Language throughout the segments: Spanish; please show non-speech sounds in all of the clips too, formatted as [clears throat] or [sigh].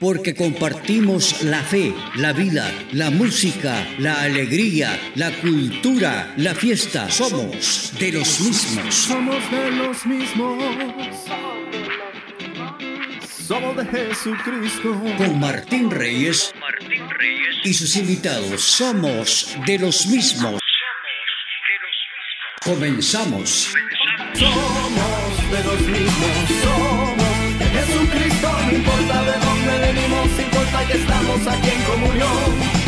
Porque compartimos la fe, la vida, la música, la alegría, la cultura, la fiesta. Somos de los mismos. Somos de los mismos. Somos de Jesucristo. Con Martín Reyes, Martín Reyes y sus invitados. Somos de los mismos. Comenzamos. Somos de los mismos. Somos de venimos, importa que estamos aquí en comunión.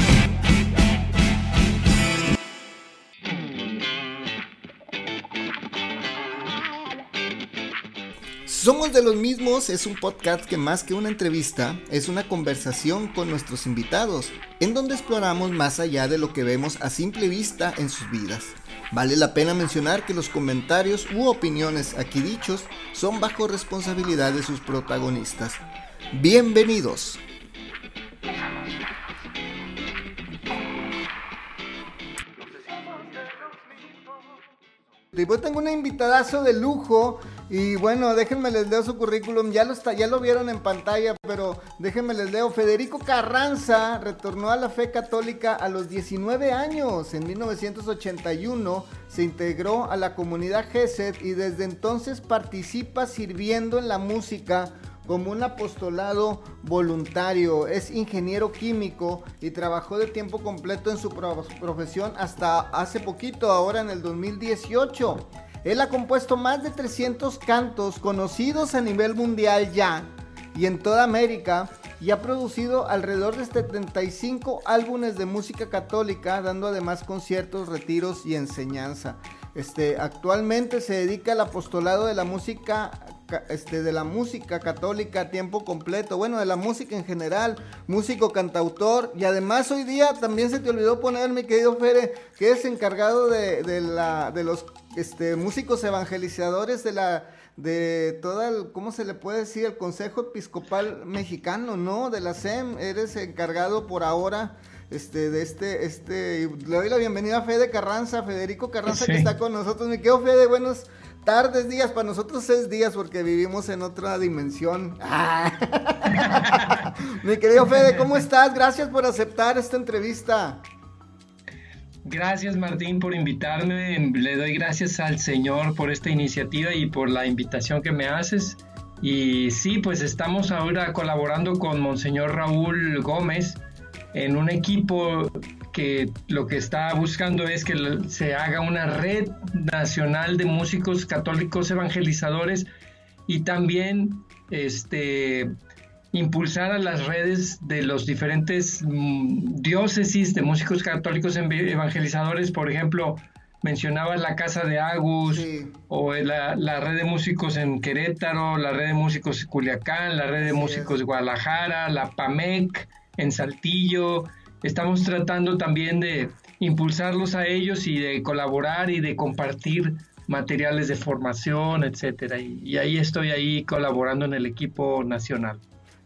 Somos de los mismos es un podcast que más que una entrevista es una conversación con nuestros invitados, en donde exploramos más allá de lo que vemos a simple vista en sus vidas. Vale la pena mencionar que los comentarios u opiniones aquí dichos son bajo responsabilidad de sus protagonistas. Bienvenidos. Pues tengo un invitadazo de lujo y bueno, déjenme les leo su currículum, ya lo, ya lo vieron en pantalla, pero déjenme les leo. Federico Carranza retornó a la fe católica a los 19 años, en 1981 se integró a la comunidad GESED y desde entonces participa sirviendo en la música como un apostolado voluntario. Es ingeniero químico y trabajó de tiempo completo en su pro- profesión hasta hace poquito, ahora en el 2018. Él ha compuesto más de 300 cantos conocidos a nivel mundial ya y en toda América y ha producido alrededor de 75 álbumes de música católica, dando además conciertos, retiros y enseñanza. Este, actualmente se dedica al apostolado de la música ca- este, de la música católica a tiempo completo, bueno, de la música en general, músico, cantautor, y además hoy día también se te olvidó poner, mi querido Fere, que es encargado de, de la, de los este, músicos evangelizadores de la, de toda, el, ¿cómo se le puede decir? El Consejo Episcopal Mexicano, ¿no? De la SEM, eres encargado por ahora este, de este, este, le doy la bienvenida a Fede Carranza, Federico Carranza, que está con nosotros. Mi querido Fede, buenos tardes, días, para nosotros es días porque vivimos en otra dimensión. Ah. [laughs] Mi querido Fede, ¿cómo estás? Gracias por aceptar esta entrevista. Gracias Martín por invitarme. Le doy gracias al Señor por esta iniciativa y por la invitación que me haces. Y sí, pues estamos ahora colaborando con Monseñor Raúl Gómez en un equipo que lo que está buscando es que se haga una red nacional de músicos católicos evangelizadores y también este impulsar a las redes de los diferentes mm, diócesis de músicos católicos evangelizadores, por ejemplo, mencionaba la Casa de Agus, Sí. o la, la red de músicos en Querétaro, la red de músicos Culiacán, la red de músicos es. de Guadalajara, la PAMEC en Saltillo. Estamos tratando también de impulsarlos a ellos y de colaborar y de compartir materiales de formación, etcétera. Y, ahí estoy ahí colaborando en el equipo nacional.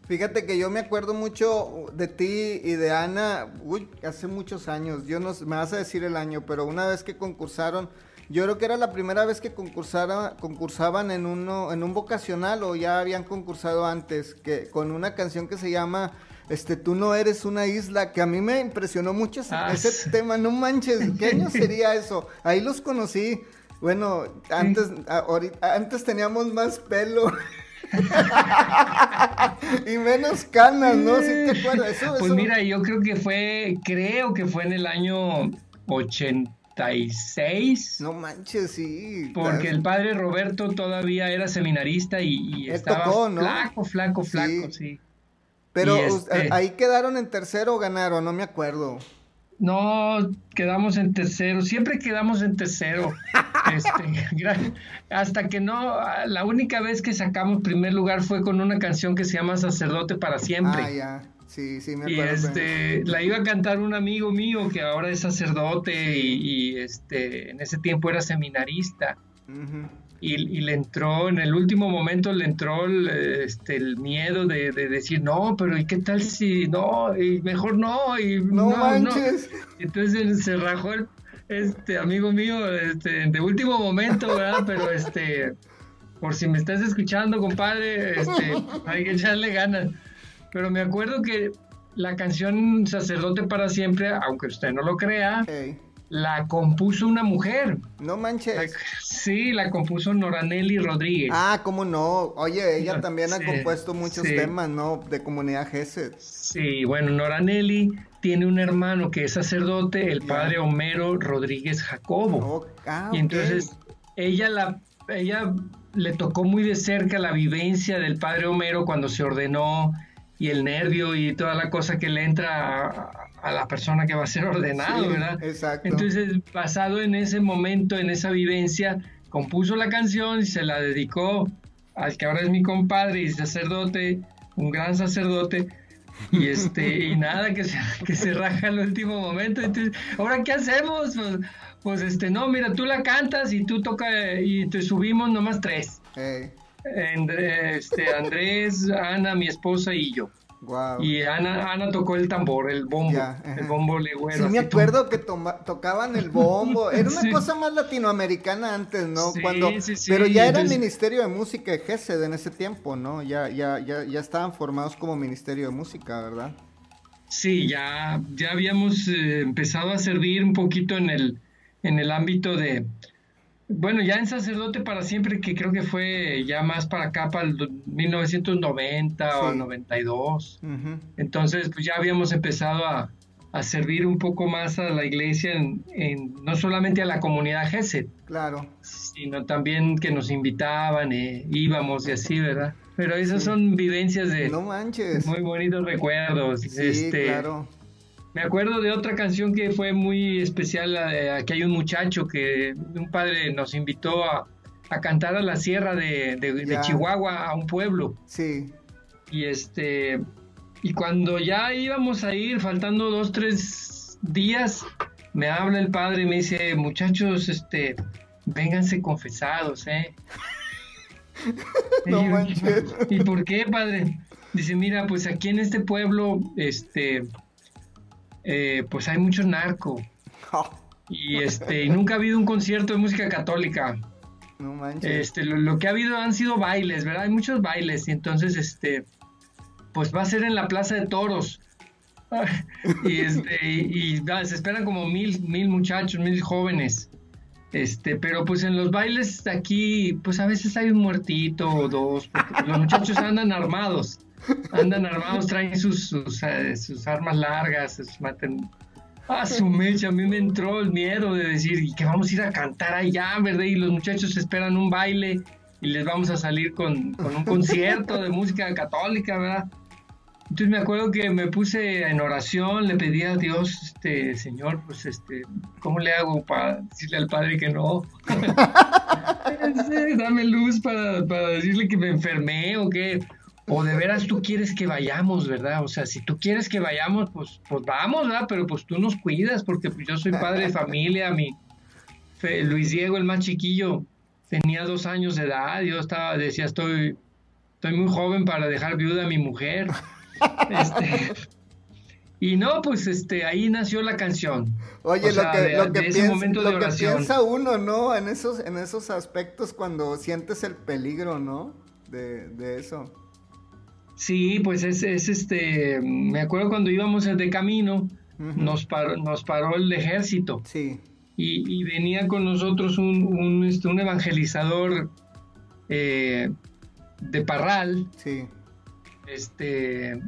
Fíjate que yo me acuerdo mucho de ti y de Ana, uy, hace muchos años, yo no me vas a decir el año, pero una vez que concursaron, yo creo que era la primera vez que concursara, concursaban en uno, en un vocacional o ya habían concursado antes, que con una canción que se llama este, tú no eres una isla, que a mí me impresionó mucho ese, Ah, ese sí. tema, no manches, ¿qué año [laughs] sería eso? Ahí los conocí. Bueno, antes, ahorita- antes teníamos más pelo. [laughs] y menos canas, ¿no? ¿Sí te acuerdas? Eso, Pues eso- mira, yo creo que fue, creo que fue en el año 86. No manches, sí. Porque el padre Roberto todavía era seminarista y, estaba tocó, ¿no? flaco, flaco, flaco, Sí. sí. Pero este- ahí quedaron en tercero o ganaron, no me acuerdo. No, quedamos en tercero, siempre quedamos en tercero. [laughs] Este, hasta que no, la única vez que sacamos primer lugar fue con una canción que se llama Sacerdote para siempre. Ah, ya. Sí, sí, me y este, la iba a cantar un amigo mío que ahora es sacerdote y, este, en ese tiempo era seminarista. Y, le entró, en el último momento le entró el, este, el miedo de, decir, no, pero ¿y qué tal si no? Y mejor no, y no, manches. Entonces se rajó el este amigo mío este, de último momento, ¿verdad? Pero este, por si me estás escuchando, compadre, este, [laughs] hay que echarle ganas. Pero me acuerdo que la canción Sacerdote para siempre, aunque usted no lo crea, la compuso una mujer. No manches. sí, la compuso Noranelli Rodríguez. Ah, cómo no. Oye, ella también ha compuesto muchos temas, ¿no? De comunidad GESED. Sí, bueno, Noranelli tiene un hermano que es sacerdote, el padre Homero Rodríguez Jacobo. Oh, ah, y entonces ella la ella le tocó muy de cerca la vivencia del padre Homero cuando se ordenó y el nervio y toda la cosa que le entra a, la persona que va a ser [laughs] ordenado, ¿verdad? Exacto. Entonces, basado en ese momento, en esa vivencia, compuso la canción y se la dedicó al que ahora es mi compadre y sacerdote, un gran sacerdote, y este y [laughs] nada que se, que se raja el último momento entonces ahora qué hacemos pues, pues, este no mira tú la cantas y tú toca y te subimos nomás tres este, Andrés, Ana, mi esposa y yo. Y Ana, Ana tocó el tambor, el bombo, el bombo legüero. Sí, me acuerdo que tocaban el bombo. [laughs] Era una cosa más latinoamericana antes, ¿no? Cuando, pero ya era el Ministerio de Música de GESED en ese tiempo, ¿no? Ya, ya, ya, ya estaban formados como Ministerio de Música, ¿verdad? Sí, ya, ya habíamos eh, empezado a servir un poquito en el, en el ámbito de, bueno, ya en Sacerdote para siempre, que creo que fue ya más para acá, para el 1990 o 92. Entonces, pues ya habíamos empezado a, servir un poco más a la iglesia, en, no solamente a la comunidad GESET. Claro. Sino también que nos invitaban, eh, íbamos y así, ¿verdad? Pero esas son vivencias de... No manches. Muy bonitos recuerdos. Sí, este, claro. Me acuerdo de otra canción que fue muy especial, aquí hay un muchacho que un padre nos invitó a, cantar a la sierra de, Chihuahua, a un pueblo. Sí. Y este, y cuando ya íbamos a ir, faltando dos, tres días, me habla el padre y me dice, muchachos, este, vénganse confesados, ¿eh? [laughs] no manches. ¿Y por qué, padre? Dice, mira, pues aquí en este pueblo, este, eh, pues hay mucho narco. [laughs] Y este, nunca ha habido un concierto de música católica. No manches. Este, lo, que ha habido han sido bailes, ¿verdad? Hay muchos bailes y entonces, este, pues va a ser en la Plaza de Toros. [laughs] y este, y, se esperan como mil, mil muchachos, mil jóvenes. Este, pero pues en los bailes aquí, pues a veces hay un muertito o dos, porque los muchachos andan armados. Andan armados, traen sus, sus, eh, armas largas, sus maten... Ah, su [laughs] mecha, a mí me entró el miedo de decir, y que vamos a ir a cantar allá, ¿verdad? Y los muchachos esperan un baile y les vamos a salir con, un concierto de [laughs] música católica, ¿verdad? Entonces me acuerdo que me puse en oración, le pedí a Dios, este, Señor, pues este, ¿cómo le hago para decirle al Padre que no? [laughs] Dame luz para, para decirle que me enfermé o qué o de veras tú quieres que vayamos, ¿verdad? O sea, si tú quieres que vayamos, pues, pues vamos, ¿verdad? Pero pues tú nos cuidas, porque pues yo soy padre de familia, mi Luis Diego, el más chiquillo, tenía dos años de edad, yo estaba, decía, estoy, estoy muy joven para dejar viuda a mi mujer. Este, y no, pues este, ahí nació la canción. Oye, lo que, lo, que, piensa, lo que piensa uno, ¿no? En esos, en esos aspectos cuando sientes el peligro, ¿no? De, de eso. Sí, pues es, es, este, me acuerdo cuando íbamos de camino, nos, paró, nos paró el ejército. Sí. Y, venía con nosotros un, un, este, un evangelizador eh, de Parral. Sí. Este, [laughs]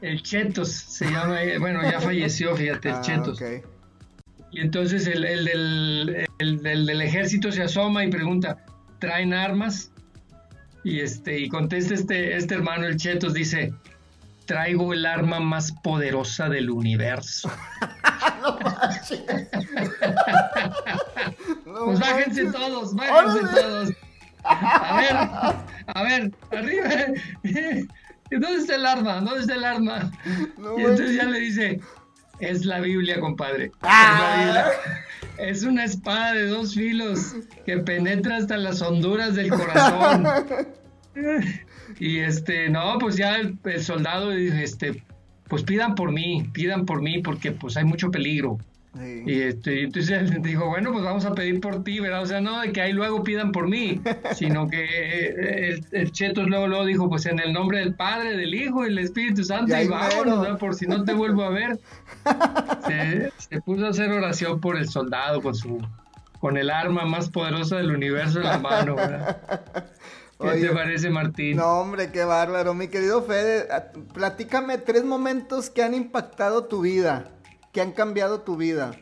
el, Chetos se llama, eh, bueno, ya falleció, fíjate, el ah, Chetos. Y entonces el, el, del, el, del ejército se asoma y pregunta, ¿traen armas? Y este, y contesta este, este hermano, el Chetos, dice, traigo el arma más poderosa del universo. [laughs] [laughs] pues bájense todos, bájense todos. A ver, a ver, arriba. [laughs] ¿Dónde está el arma? ¿Dónde está el arma? y entonces ya le dice, es la Biblia, compadre. Es, ah. Es una espada de dos filos que penetra hasta las honduras del corazón. [laughs] Y este, no, pues ya el, soldado dice, este, pues pidan por mí, pidan por mí, porque pues hay mucho peligro. Y este, entonces dijo, bueno, pues vamos a pedir por ti, ¿verdad? O sea, no de que ahí luego pidan por mí, [laughs] sino que eh, el, Chetos luego, luego dijo, pues en el nombre del Padre, del Hijo y del Espíritu Santo, y, vámonos, ¿verdad? por si no te vuelvo a ver. [laughs] Se, se, puso a hacer oración por el soldado con su con el arma más poderosa del universo en la mano, ¿verdad? ¿Qué te parece, Martín? No, hombre, qué bárbaro. Mi querido Fede, platícame tres momentos que han impactado tu vida, que han cambiado tu vida.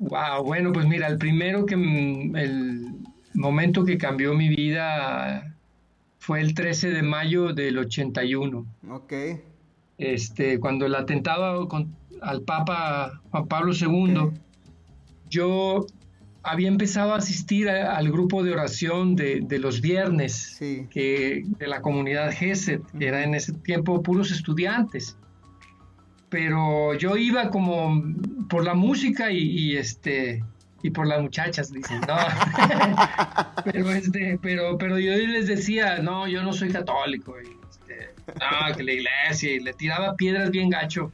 Wow, bueno, pues mira, el primero que el momento que cambió mi vida fue el 13 de mayo del 81. Ok. Este, cuando el atentado al Papa Juan Pablo II, yo había empezado a asistir al grupo de oración de, los viernes que, de la comunidad GESET, que era en ese tiempo puros estudiantes. Pero yo iba como por la música y, este y por las muchachas, dicen, no. [laughs] pero, este, pero, pero yo les decía, no, yo no soy católico. Este, no, que la iglesia, y le tiraba piedras bien gacho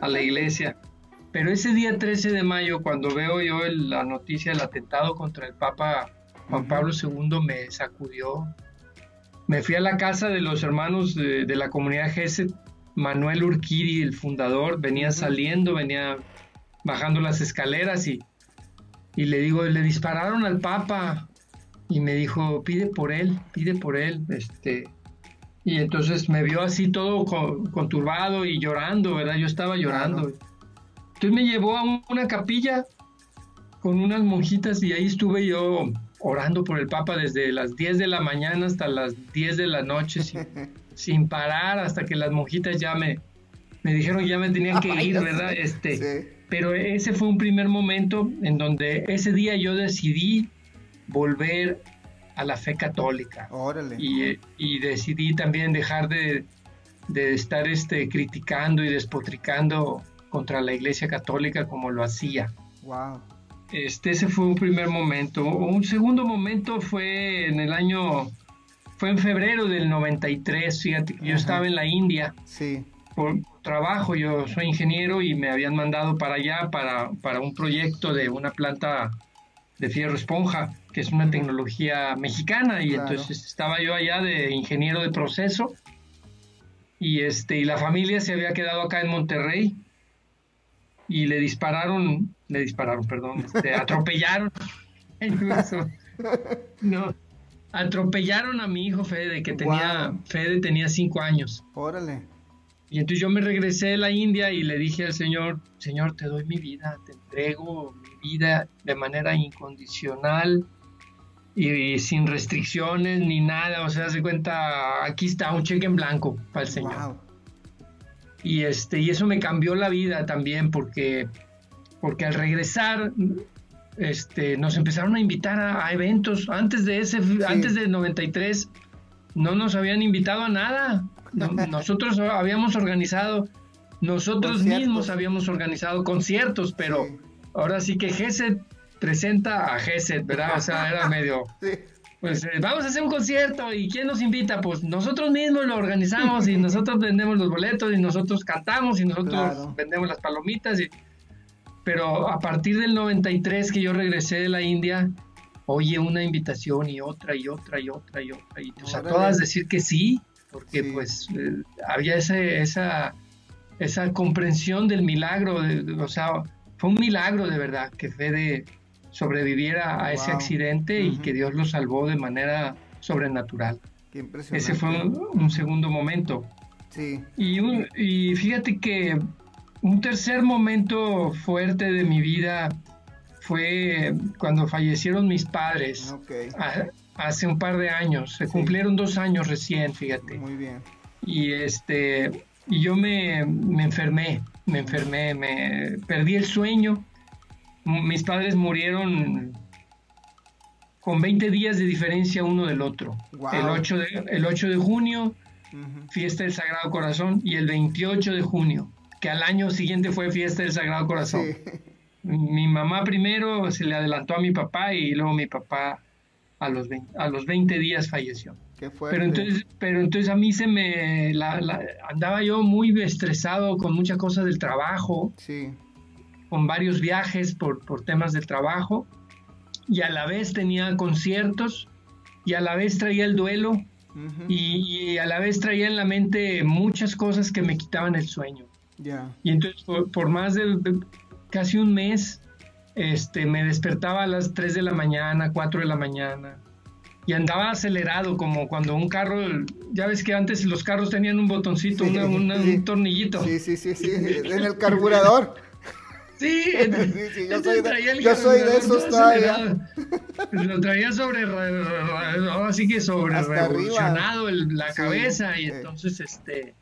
a la iglesia. Pero ese día 13 de mayo, cuando veo yo la noticia del atentado contra el Papa Juan Pablo II, me sacudió. Me fui a la casa de los hermanos de, la comunidad GESET, Manuel Urquiri, el fundador, venía saliendo, venía bajando las escaleras y, y le digo, le dispararon al Papa y me dijo, pide por él, pide por él, este, y entonces me vio así todo conturbado y llorando, ¿verdad? Yo estaba llorando. Entonces me llevó a una capilla con unas monjitas y ahí estuve yo orando por el Papa desde las 10 de la mañana hasta las 10 de la noche sin, [laughs] parar hasta que las monjitas ya me, me dijeron ya me tenían que [laughs] ir, ¿verdad? Este, Pero ese fue un primer momento en donde ese día yo decidí volver a la fe católica. Órale. Y, y decidí también dejar de, de estar este, criticando y despotricando contra la Iglesia Católica como lo hacía. Wow. Este, ese fue un primer momento. Un segundo momento fue en el año, fue en febrero del 93, fíjate, yo estaba en la India. Sí. Por trabajo, yo soy ingeniero y me habían mandado para allá para, para un proyecto de una planta de fierro esponja, que es una tecnología mexicana, y entonces estaba yo allá de ingeniero de proceso, y, este, y la familia se había quedado acá en Monterrey, y le dispararon, le dispararon, perdón, este, [laughs] atropellaron, [laughs] [laughs] no, atropellaron a mi hijo Fede, que tenía, Fede tenía cinco años. Órale. Y entonces yo me regresé de la India y le dije al Señor, Señor, te doy mi vida, te entrego mi vida de manera incondicional y, sin restricciones ni nada. O sea, se cuenta, aquí está un cheque en blanco para el Señor. Y, este, y eso me cambió la vida también porque, porque al regresar este, nos empezaron a invitar a, eventos. Antes de ese, antes del 93 no nos habían invitado a nada. [laughs] nosotros habíamos organizado, nosotros mismos habíamos organizado conciertos, pero ahora sí que GESET presenta a GESET, ¿verdad? O sea, era medio... [laughs] Pues eh, vamos a hacer un concierto y ¿quién nos invita? Pues nosotros mismos lo organizamos y [laughs] nosotros vendemos los boletos y nosotros cantamos y nosotros vendemos las palomitas. Y... Pero a partir del 93 que yo regresé de la India, oye una invitación y otra y otra y otra y otra. Y pues, a todas decir que sí, porque pues eh, había ese, esa, esa comprensión del milagro, o sea, fue un milagro de verdad que Fede sobreviviera a ese accidente y que Dios lo salvó de manera sobrenatural. Qué impresionante. Ese fue un, segundo momento. Sí. Y, y fíjate que un tercer momento fuerte de mi vida fue cuando fallecieron mis padres. hace un par de años. Se cumplieron dos años recién, fíjate. Muy bien. y este y yo me, me enfermé, me enfermé, me perdí el sueño. Mis padres murieron con 20 días de diferencia uno del otro. El, 8 de, el 8 de junio, fiesta del Sagrado Corazón, y el 28 de junio, que al año siguiente fue fiesta del Sagrado Corazón. Mi mamá primero se le adelantó a mi papá y luego mi papá a los 20, a los 20 días falleció. pero entonces, pero entonces a mí se me andaba yo muy estresado con muchas cosas del trabajo, con varios viajes por, por temas del trabajo y a la vez tenía conciertos y a la vez traía el duelo y, a la vez traía en la mente muchas cosas que me quitaban el sueño. Y entonces por, más de, casi un mes este, me despertaba a las 3 de la mañana, 4 de la mañana y andaba acelerado como cuando un carro, ya ves que antes los carros tenían un botoncito, un tornillito. Sí, sí, sí, sí, en el carburador. Sí, [laughs] yo, soy de, yo soy de, esos todavía. Lo traía sobre, así que sobre revolucionado la cabeza y entonces este,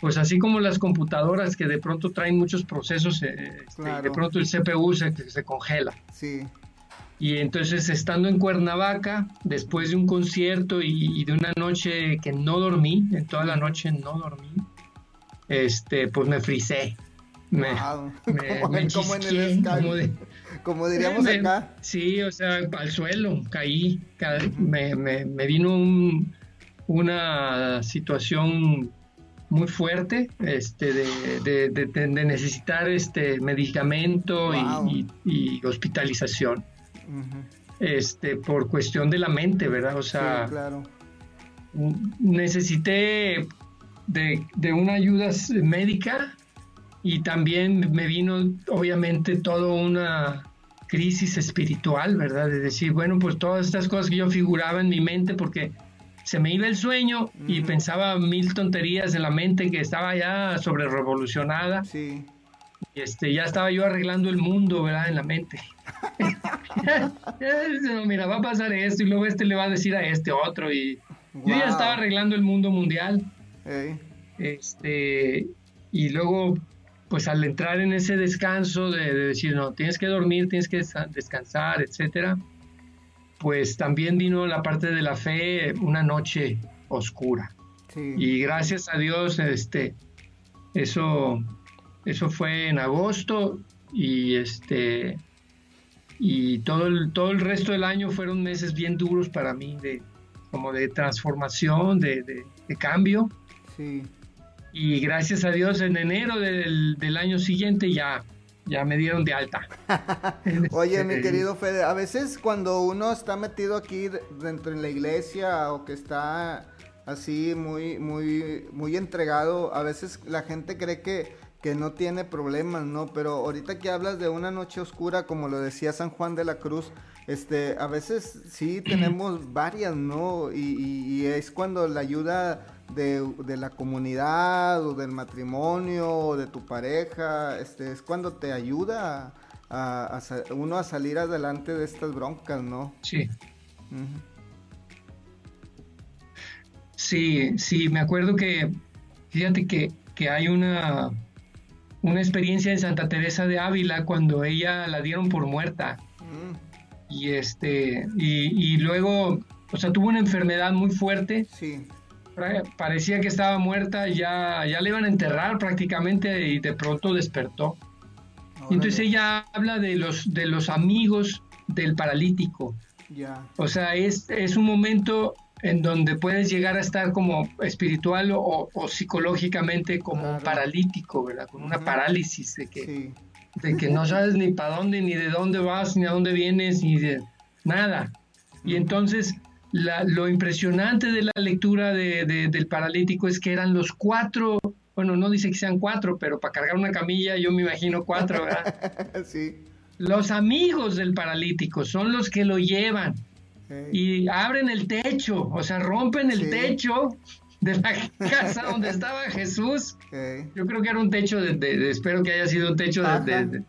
pues así como las computadoras que de pronto traen muchos procesos, eh, este, de pronto el CPU se, se congela. Sí. Y entonces estando en Cuernavaca, después de un concierto y, de una noche que no dormí, en toda la noche no dormí, este, pues me frisé me, [laughs] como, en el como, diríamos acá. Sí, o sea, al suelo, caí, me, me, vino una situación muy fuerte este, de, de, necesitar este medicamento y, hospitalización. Este, por cuestión de la mente, ¿verdad? O sea, claro. necesité de, de, una ayuda médica y también me vino obviamente toda una crisis espiritual, ¿verdad? De decir, bueno, pues todas estas cosas que yo figuraba en mi mente porque se me iba el sueño y pensaba mil tonterías en la mente que estaba ya sobre revolucionada. Sí. Y este, ya estaba yo arreglando el mundo, ¿verdad? En la mente. [laughs] mira, va a pasar esto y luego este le va a decir a este otro y yo ya estaba arreglando el mundo mundial. Este, y luego pues al entrar en ese descanso de, decir, no, tienes que dormir, tienes que descansar, etcétera, pues también vino la parte de la fe, una noche oscura. Y gracias a Dios, este, eso, eso fue en agosto y este, y todo el, todo el resto del año fueron meses bien duros para mí, de, como de transformación, de, de, de cambio. Sí y gracias a Dios en enero del, del año siguiente ya, ya me dieron de alta. [laughs] Oye, mi querido Fede, a veces cuando uno está metido aquí dentro de la iglesia o que está así muy, muy, muy entregado, a veces la gente cree que, que no tiene problemas, ¿no? Pero ahorita que hablas de una noche oscura, como lo decía San Juan de la Cruz, este, a veces sí tenemos varias, ¿no? y es cuando la ayuda de, la comunidad o del matrimonio o de tu pareja, este, es cuando te ayuda a, uno a salir adelante de estas broncas, ¿no? Sí. Sí, sí, me acuerdo que, fíjate que, hay una, una experiencia en Santa Teresa de Ávila cuando ella la dieron por muerta. Mm. Y este, y, y, luego, o sea, tuvo una enfermedad muy fuerte. Sí parecía que estaba muerta, ya, ya le iban a enterrar prácticamente y de pronto despertó. Entonces ella habla de los, de los amigos del paralítico. O sea, es, es un momento en donde puedes llegar a estar como espiritual o, psicológicamente como paralítico, ¿verdad? Con una parálisis de que, de que no sabes ni para dónde, ni de dónde vas, ni a dónde vienes, ni de nada. Y entonces lo impresionante de la lectura del paralítico es que eran los cuatro, bueno, no dice que sean cuatro, pero para cargar una camilla yo me imagino cuatro, ¿verdad? [laughs] sí. Los amigos del paralítico son los que lo llevan y abren el techo, o sea, rompen el techo de la casa donde estaba Jesús. Yo creo que era un techo de, espero que haya sido un techo de,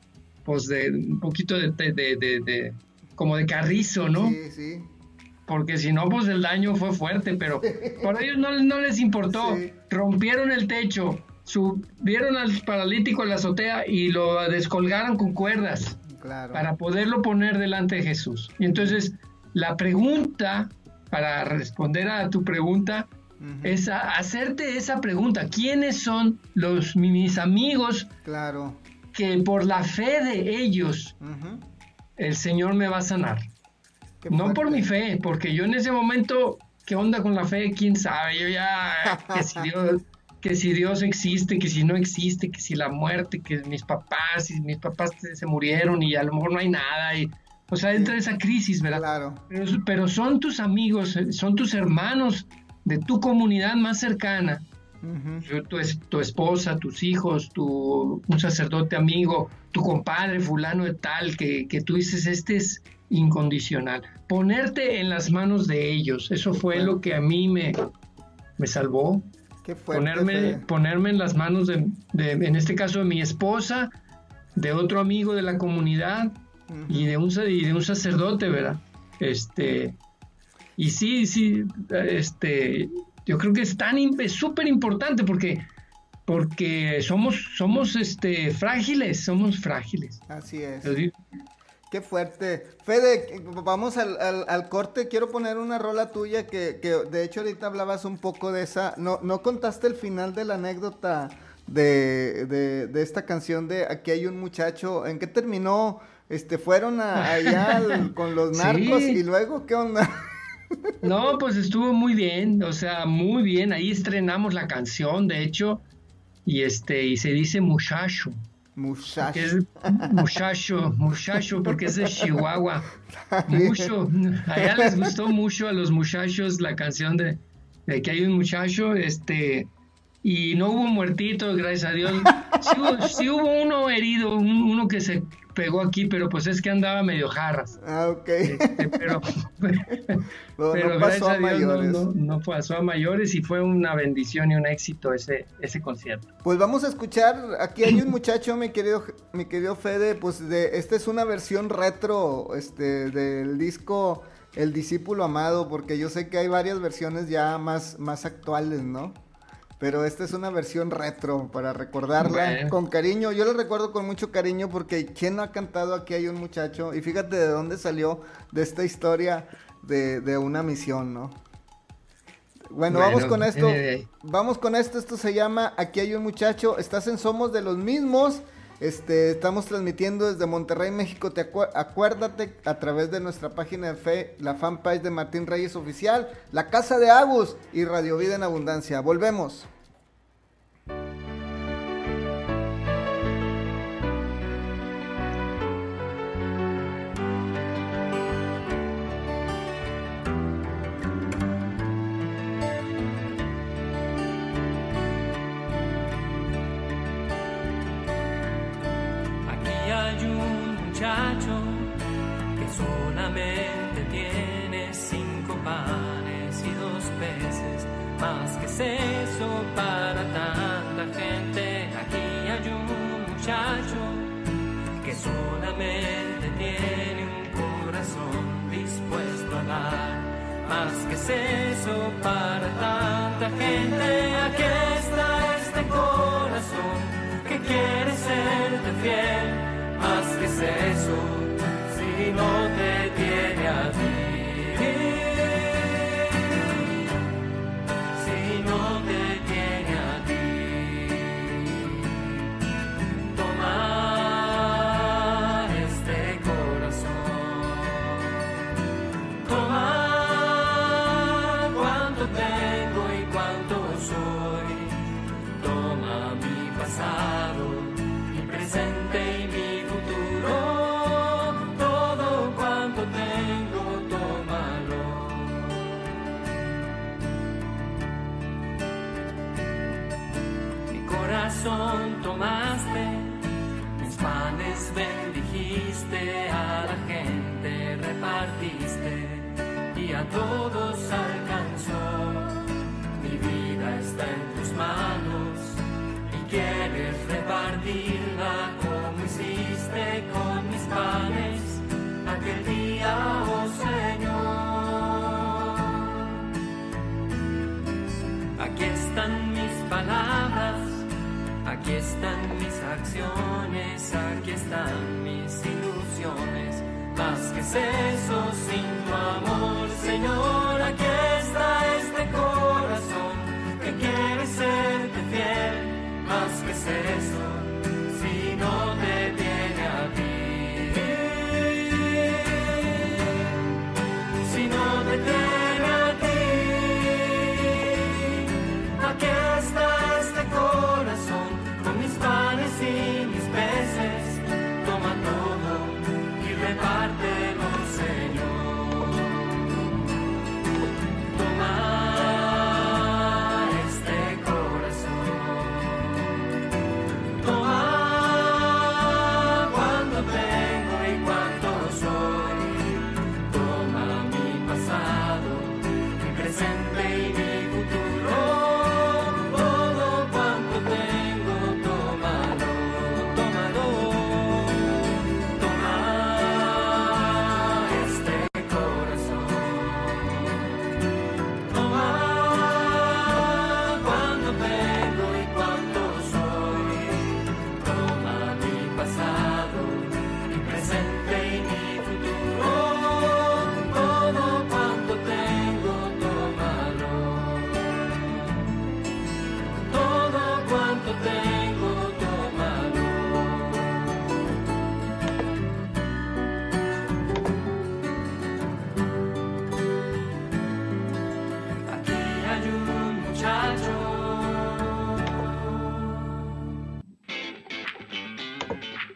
pues de un poquito de, como de carrizo, ¿no? Sí, sí porque si no, pues el daño fue fuerte, pero por ellos no, no les importó. Rompieron el techo, subieron al paralítico a la azotea y lo descolgaron con cuerdas para poderlo poner delante de Jesús. Y entonces la pregunta, para responder a tu pregunta, es hacerte esa pregunta. ¿Quiénes son los mis amigos? Claro. Que por la fe de ellos el Señor me va a sanar. No por mi fe, porque yo en ese momento, ¿qué onda con la fe? ¿Quién sabe? Yo ya, que si Dios, que si Dios existe, que si no existe, que si la muerte, que mis papás, y mis papás se murieron y a lo mejor no hay nada. Y, o sea, entra esa crisis, ¿verdad? Claro. Pero, son tus amigos, son tus hermanos de tu comunidad más cercana. tu, tu, esposa, tus hijos, tu, un sacerdote amigo, tu compadre fulano de tal, que, que tú dices, este es incondicional. Ponerte en las manos de ellos, eso fue lo que a mí me, me salvó. ponerme, ponerme en las manos de, en este caso, de mi esposa, de otro amigo de la comunidad y, de un, y de un sacerdote, ¿verdad? Este, y sí, sí, este, yo creo que es tan súper importante porque porque somos somos este frágiles, somos frágiles. Así es. Qué fuerte. Fede, vamos al, al, corte. Quiero poner una rola tuya que, que, de hecho ahorita hablabas un poco de esa. No, no contaste el final de la anécdota de, de, esta canción de Aquí hay un muchacho. ¿En qué terminó? Este, fueron allá [laughs] con los narcos y luego, ¿qué onda? [laughs] No, pues estuvo muy bien, o sea, muy bien. Ahí estrenamos la canción, de hecho, y este, y se dice muchacho. Muchacho. muchacho, muchacho, porque es de Chihuahua. Mucho. Allá les gustó mucho a los muchachos la canción de, de, que hay un muchacho, este, y no hubo muertito, gracias a Dios. Sí hubo, uno herido, uno que se pegó aquí, pero pues es que andaba medio jarras. Ah, ok. Este, pero [laughs] pero gracias a, Dios no, pasó a mayores y fue una bendición y un éxito ese, ese concierto. Pues vamos a escuchar, aquí hay un muchacho, mi querido, mi querido Fede, pues de, esta es una versión retro este, del disco El Discípulo Amado, porque yo sé que hay varias versiones ya más, más actuales, ¿no? Pero esta es una versión retro para recordarla con cariño. Yo la recuerdo con mucho cariño porque ¿quién no ha cantado Aquí hay un muchacho? Y fíjate de dónde salió de esta historia de, de una misión, ¿no? Bueno, vamos con esto. Vamos con esto. Esto se llama Aquí hay un muchacho. Estás en Somos de los mismos. Este, estamos transmitiendo desde Monterrey, México. Te acuérdate a través de nuestra página de fe, la fanpage de Martín Reyes Oficial, la Casa de Agus y Radio Vida en Abundancia. Volvemos. solamente tienes cinco panes y dos peces, más que es eso para tanta gente. Aquí hay un muchacho que solamente tiene un corazón dispuesto a dar, más que es eso para tanta gente. Aquí está este corazón que quiere serte fiel, más que es eso si no te 爹娘的 a todos alcanzó. Mi vida está en tus manos y quieres repartirla como hiciste con mis panes aquel día, oh Señor. Aquí están mis palabras, aquí están mis acciones, aquí están mis ilusiones más que eso sin tu amor, Señor, aquí está este corazón que quiere serte fiel. Más que eso,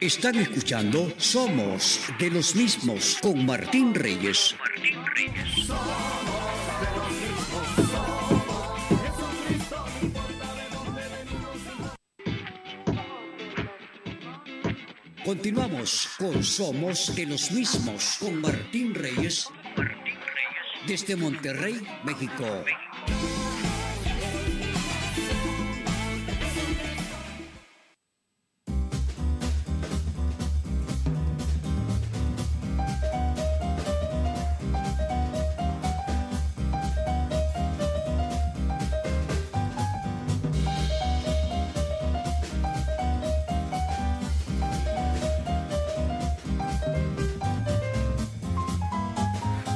Están escuchando Somos de los mismos con Martín Reyes. Continuamos con Somos de los mismos con Martín Reyes desde Monterrey, México.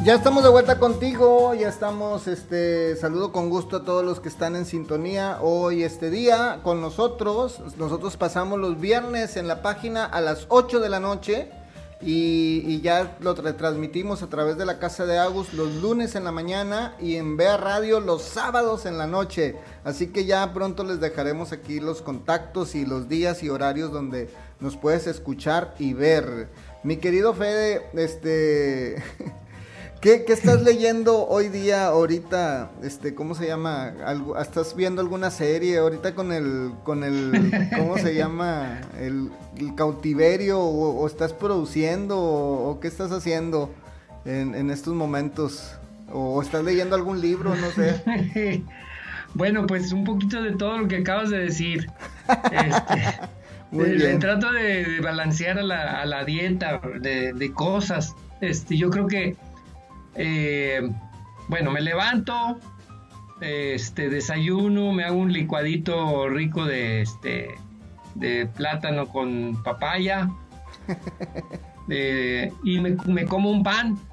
Ya estamos de vuelta contigo, ya estamos, este, saludo con gusto a todos los que están en sintonía hoy este día con nosotros. Nosotros pasamos los viernes en la página a las 8 de la noche y, ya lo retransmitimos a través de la Casa de Agus los lunes en la mañana y en Vea Radio los sábados en la noche. Así que ya pronto les dejaremos aquí los contactos y los días y horarios donde nos puedes escuchar y ver. Mi querido Fede, este... [laughs] ¿Qué, qué estás leyendo hoy día, ahorita, este, cómo se llama? Algo, ¿Estás viendo alguna serie ahorita con el, con el, cómo se llama? El, el cautiverio o, o estás produciendo o, o qué estás haciendo en, en estos momentos? ¿O estás leyendo algún libro, no sé? [laughs] bueno, pues un poquito de todo lo que acabas de decir. Este, [laughs] Muy de- bien. Trato de, de balancear a la, a la dieta de, de cosas. Este, yo creo que, eh, bueno, me levanto, este, desayuno, me hago un licuadito rico de, este, de plátano con papaya [laughs] eh, y me, me como un pan. [laughs]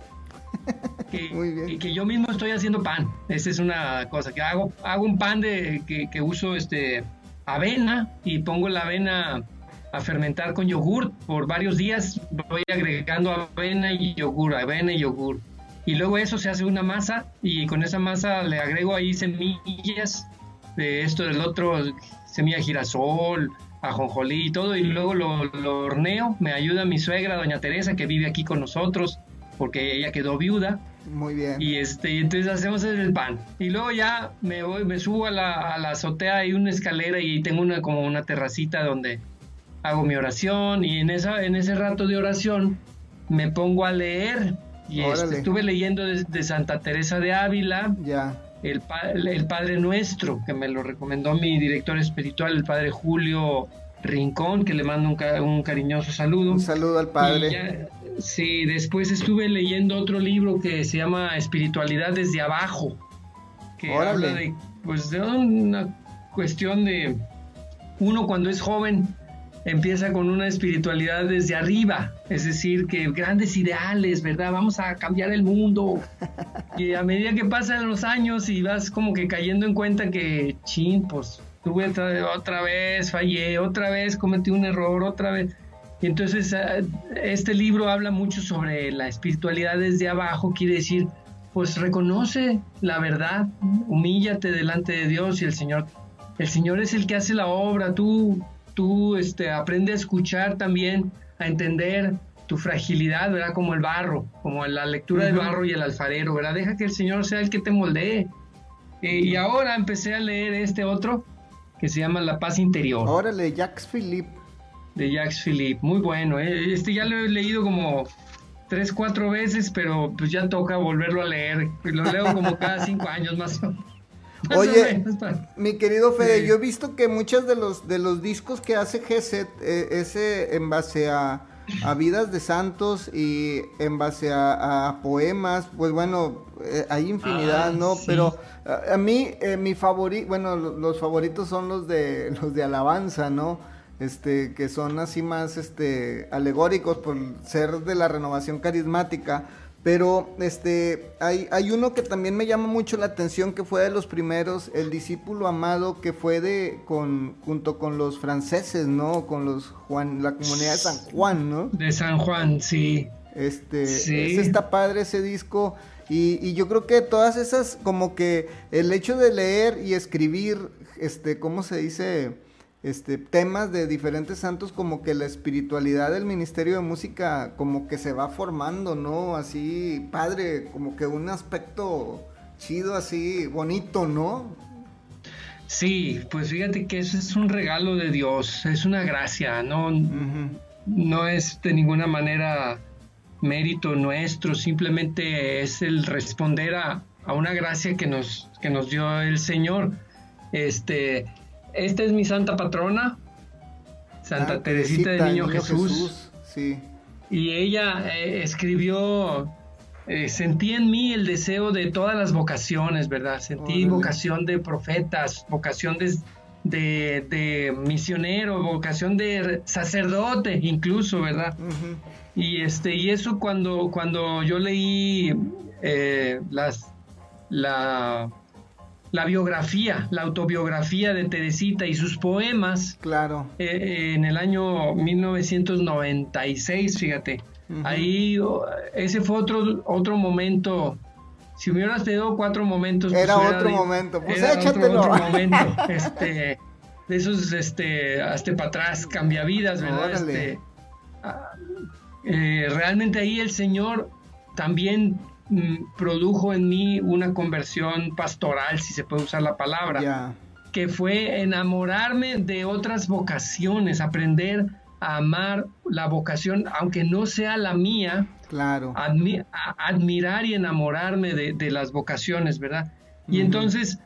Que, Muy bien. y que yo mismo estoy haciendo pan. Esa es una cosa que hago. Hago un pan de que, que uso este avena y pongo la avena a fermentar con yogur por varios días. Voy agregando avena y yogur, avena y yogur. Y luego eso se hace una masa y con esa masa le agrego ahí semillas de esto, del otro, semilla de girasol, ajonjolí y todo. Y luego lo, lo horneo. Me ayuda mi suegra, doña Teresa, que vive aquí con nosotros porque ella quedó viuda. Muy bien. Y este, y entonces hacemos el pan. Y luego ya me voy, me subo a la, a la azotea, hay una escalera y tengo una como una terracita donde hago mi oración. Y en esa, en ese rato de oración me pongo a leer. Y este, estuve leyendo de, de Santa Teresa de Ávila, Ya. el, el Padre Nuestro, que me lo recomendó mi director espiritual, el Padre Julio Rincón, que le mando un, ca- un cariñoso saludo. Un saludo al padre. ya- sí, después estuve leyendo otro libro que se llama Espiritualidad desde abajo, que Órale. habla de, pues de una cuestión de uno cuando es joven empieza con una espiritualidad desde arriba, es decir, que grandes ideales, ¿verdad? Vamos a cambiar el mundo. Y a medida que pasan los años y vas como que cayendo en cuenta que, chin, pues tuve otra, otra vez, fallé, otra vez cometí un error, otra vez. Y entonces ah, este libro habla mucho sobre la espiritualidad desde abajo, quiere decir, pues reconoce la verdad, humíllate delante de Dios y el Señor, el Señor es el que hace la obra, tú, tú este, aprende a escuchar también, a entender tu fragilidad, ¿verdad? Como el barro, como la lectura del barro y el alfarero, ¿verdad? Deja que el Señor sea el que te moldee. y ahora empecé a leer este otro que se llama La Paz Interior. Órale, Jacques Philippe. De Jacques Philippe, muy bueno. ¿eh? Este ya lo he leído como tres, cuatro veces, pero pues ya toca volverlo a leer. Lo leo como cada cinco años más o Oye, mi querido Fede, yo he visto que muchos de los de los discos que hace Geset eh, ese en base a, vidas de santos y en base a, poemas, pues bueno, eh, hay infinidad, ah, ¿no? Pero a, mí eh, mi favorito, bueno, los favoritos son los de los de alabanza, ¿no? Este, que son así más este alegóricos por ser de la renovación carismática pero este, hay, hay uno que también me llama mucho la atención, que fue de los primeros, el discípulo amado, que fue de, con, junto con los franceses, ¿no? Con los Juan, la comunidad de San Juan, ¿no? De San Juan, sí. Este, sí. está padre ese disco. Y, y, yo creo que todas esas, como que el hecho de leer y escribir, este, ¿cómo se dice? Este, temas de diferentes santos, como que la espiritualidad del Ministerio de Música como que se va formando, ¿no? Así, padre, como que un aspecto chido, así, bonito, ¿no? Sí, pues fíjate que eso es un regalo de Dios, es una gracia, no, no es de ninguna manera mérito nuestro, simplemente es el responder a, a una gracia que nos, que nos dio el Señor. Este, esta es mi santa patrona, Santa ah, Teresita, del Niño, Jesús. Sí. Y ella eh, escribió, eh, sentí en mí el deseo de todas las vocaciones, ¿verdad? Sentí vocación de profetas, vocación de, de, misionero, vocación de sacerdote incluso, ¿verdad? Y este, y eso cuando, cuando yo leí eh, las la la biografía, la autobiografía de Teresita y sus poemas. Claro. Eh, en el año 1996, fíjate. Ahí, oh, ese fue otro, otro momento. Si me hubieras pedido cuatro momentos. Pues era otro momento, pues échatelo. Otro, [laughs] momento. este, de esos, este, hasta para atrás, cambia vidas, ¿verdad? Este, ah, eh, realmente ahí el Señor también produjo en mí una conversión pastoral, si se puede usar la palabra, que fue enamorarme de otras vocaciones, aprender a amar la vocación, aunque no sea la mía, claro. admirar y enamorarme de, las vocaciones, ¿verdad? Y entonces,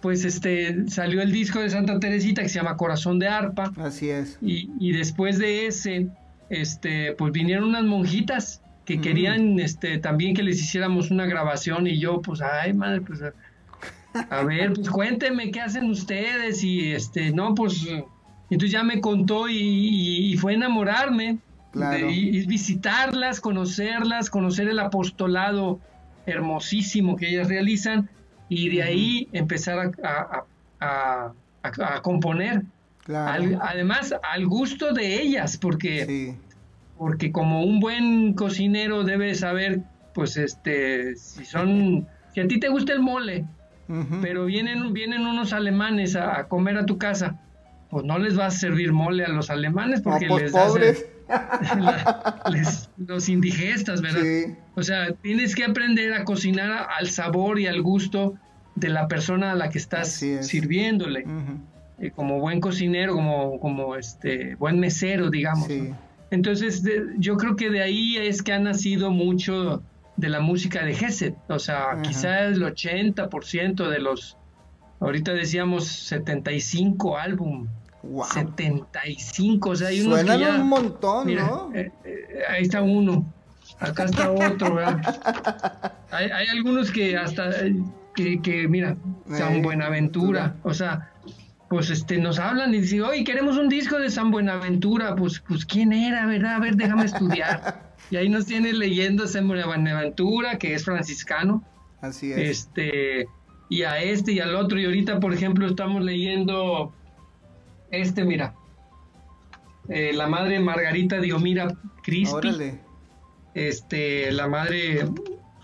pues este, salió el disco de Santa Teresita que se llama Corazón de Arpa. Así es. Y, y después de ese, este, pues vinieron unas monjitas que querían este también que les hiciéramos una grabación y yo pues ay madre pues a, ver pues cuénteme qué hacen ustedes y este no pues entonces ya me contó y, fue enamorarme y, visitarlas conocerlas conocer el apostolado hermosísimo que ellas realizan y de ahí empezar a, a, componer. Además al gusto de ellas porque porque como un buen cocinero debe saber, pues este, si son, si a ti te gusta el mole, pero vienen, vienen unos alemanes a, comer a tu casa, pues no les vas a servir mole a los alemanes porque pues, les pobres. [laughs] los indigestas, ¿verdad? O sea, tienes que aprender a cocinar al sabor y al gusto de la persona a la que estás sirviéndole. Eh, como buen cocinero, como, como este buen mesero, digamos. Sí. Entonces, yo creo que de ahí es que ha nacido mucho de la música de Gesed. O sea, quizás el 80% de los, ahorita decíamos 75 álbum. Wow. 75, o sea, hay unos Suenan un montón, ¿no? Eh, eh, ahí está uno, acá está otro, ¿verdad? [laughs] hay, hay, algunos que hasta que, que mira, San Eh, Buenaventura. o sea, pues este nos hablan y dicen, oye, queremos un disco de San Buenaventura, pues, pues quién era, ¿verdad? A ver, déjame estudiar. [laughs] y ahí nos tiene leyendo San Buenaventura, que es franciscano, Así es. este, y a este y al otro, y ahorita, por ejemplo, estamos leyendo este, mira, eh, la madre Margarita Diomira Cristi, Órale, este, la madre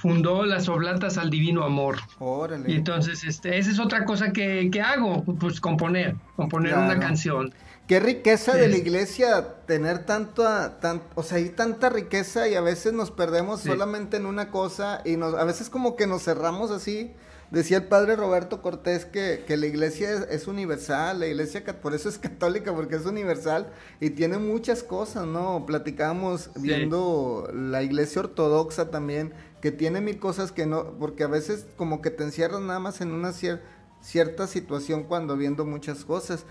fundó las oblatas al divino amor. órale. Y entonces, este, esa es otra cosa que, que hago, pues componer, componer Claro. una canción. Qué riqueza de la iglesia tener tanta, tan, o sea, hay tanta riqueza y a veces nos perdemos Sí. solamente en una cosa y nos, a veces como que nos cerramos así. Decía el padre Roberto Cortés que, que la iglesia es, es universal, la iglesia por eso es católica, porque es universal y tiene muchas cosas, ¿no? Platicábamos Sí. viendo la iglesia ortodoxa también, que tiene mil cosas que no, porque a veces como que te encierras nada más en una cier- cierta situación cuando viendo muchas cosas.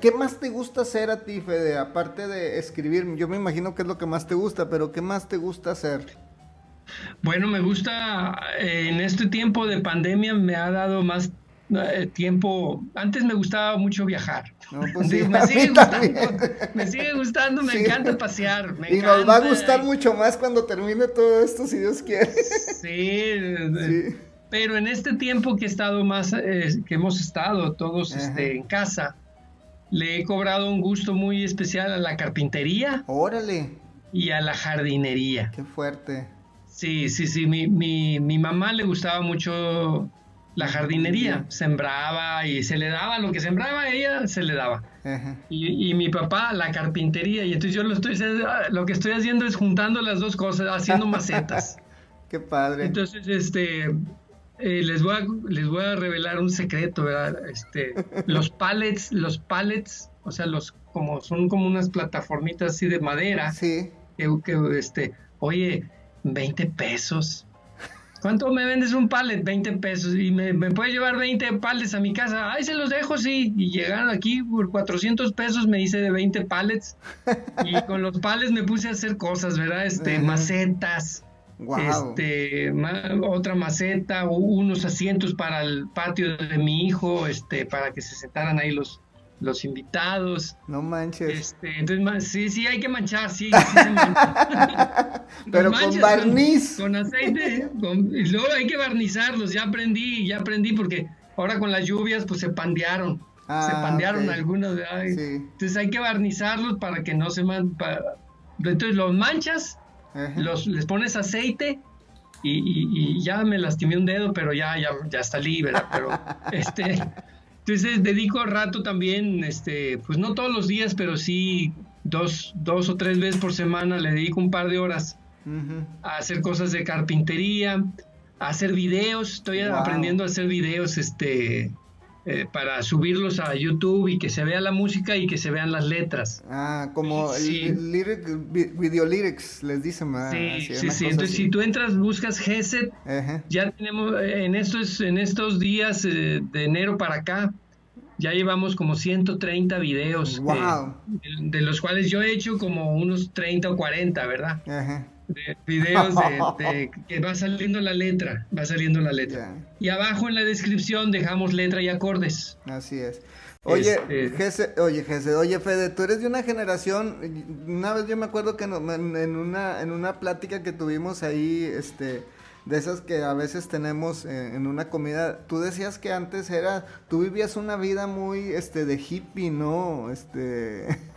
¿Qué más te gusta hacer a ti, Fede? Aparte de escribir, yo me imagino que es lo que más te gusta, pero ¿qué más te gusta hacer? Bueno, me gusta, eh, en este tiempo de pandemia me ha dado más tiempo, antes me gustaba mucho viajar. No, pues sí, me, [laughs] sigue gustando, me sigue gustando, me Sí. encanta pasear. me Y nos va a gustar mucho más cuando termine todo esto, si Dios quiere. Sí, eh, Sí. pero en este tiempo que he estado más, eh, que hemos estado todos este, en casa, le he cobrado un gusto muy especial a la carpintería Órale, y a la jardinería. qué fuerte. Sí, sí, sí, mi, mi, mi mamá le gustaba mucho la jardinería, sembraba y se le daba lo que sembraba a ella, se le daba. Ajá. Y, y mi papá la carpintería, y entonces yo lo, estoy, lo que estoy haciendo es juntando las dos cosas, haciendo macetas. [laughs] Qué padre. Entonces, este, eh, les, voy a, les voy a revelar un secreto, ¿verdad? Este, [laughs] los pallets, los pallets, o sea, los como son como unas plataformitas así de madera, sí. que, que, este, oye, 20 pesos. ¿Cuánto me vendes un pallet? 20 pesos. Y me, me puedes llevar 20 pallets a mi casa. Ay, se los dejo, sí. Y llegaron aquí por 400 pesos, me hice de 20 pallets. Y [laughs] con los pallets me puse a hacer cosas, ¿verdad? Este, macetas. Wow. Este, ma- otra maceta, unos asientos para el patio de mi hijo, este, para que se sentaran ahí los, los invitados. No manches. Este, entonces, sí, sí, hay que manchar, sí, sí se mancha. [laughs] Pero con barniz. Con, aceite, con- y luego hay que barnizarlos, ya aprendí, ya aprendí, porque ahora con las lluvias, pues se pandearon. Ah, se pandearon ok. algunos. Sí. Entonces hay que barnizarlos para que no se man... para- Entonces los manchas, Ajá. los, les pones aceite y, y- y ya me lastimé un dedo, pero ya, ya, ya está libre, pero este... Entonces dedico rato también, este, pues no todos los días, pero sí dos, dos o tres veces por semana le dedico un par de horas a hacer cosas de carpintería, a hacer videos. Estoy Wow. aprendiendo a hacer videos, este, eh, para subirlos a YouTube y que se vea la música y que se vean las letras. Ah, como Sí. lyric, video lyrics les dicen, ¿verdad? sí, sí, sí. Entonces, así. si tú entras, buscas GESET, ya tenemos, eh, en estos, en estos días eh, de enero para acá, ya llevamos como 130 videos. eh, Wow. de, de los cuales yo he hecho como unos 30 o 40, ¿verdad? Ajá. De videos de, de [laughs] que va saliendo la letra, va saliendo la letra. Y abajo en la descripción dejamos letra y acordes. Así es. Oye, Este- Gese, oye, Gese, oye, Fede, tú eres de una generación, una vez yo me acuerdo que en, en una, en una plática que tuvimos ahí, este, de esas que a veces tenemos en, en una comida, tú decías que antes era, tú vivías una vida muy, este, de hippie, ¿no? Este, [laughs]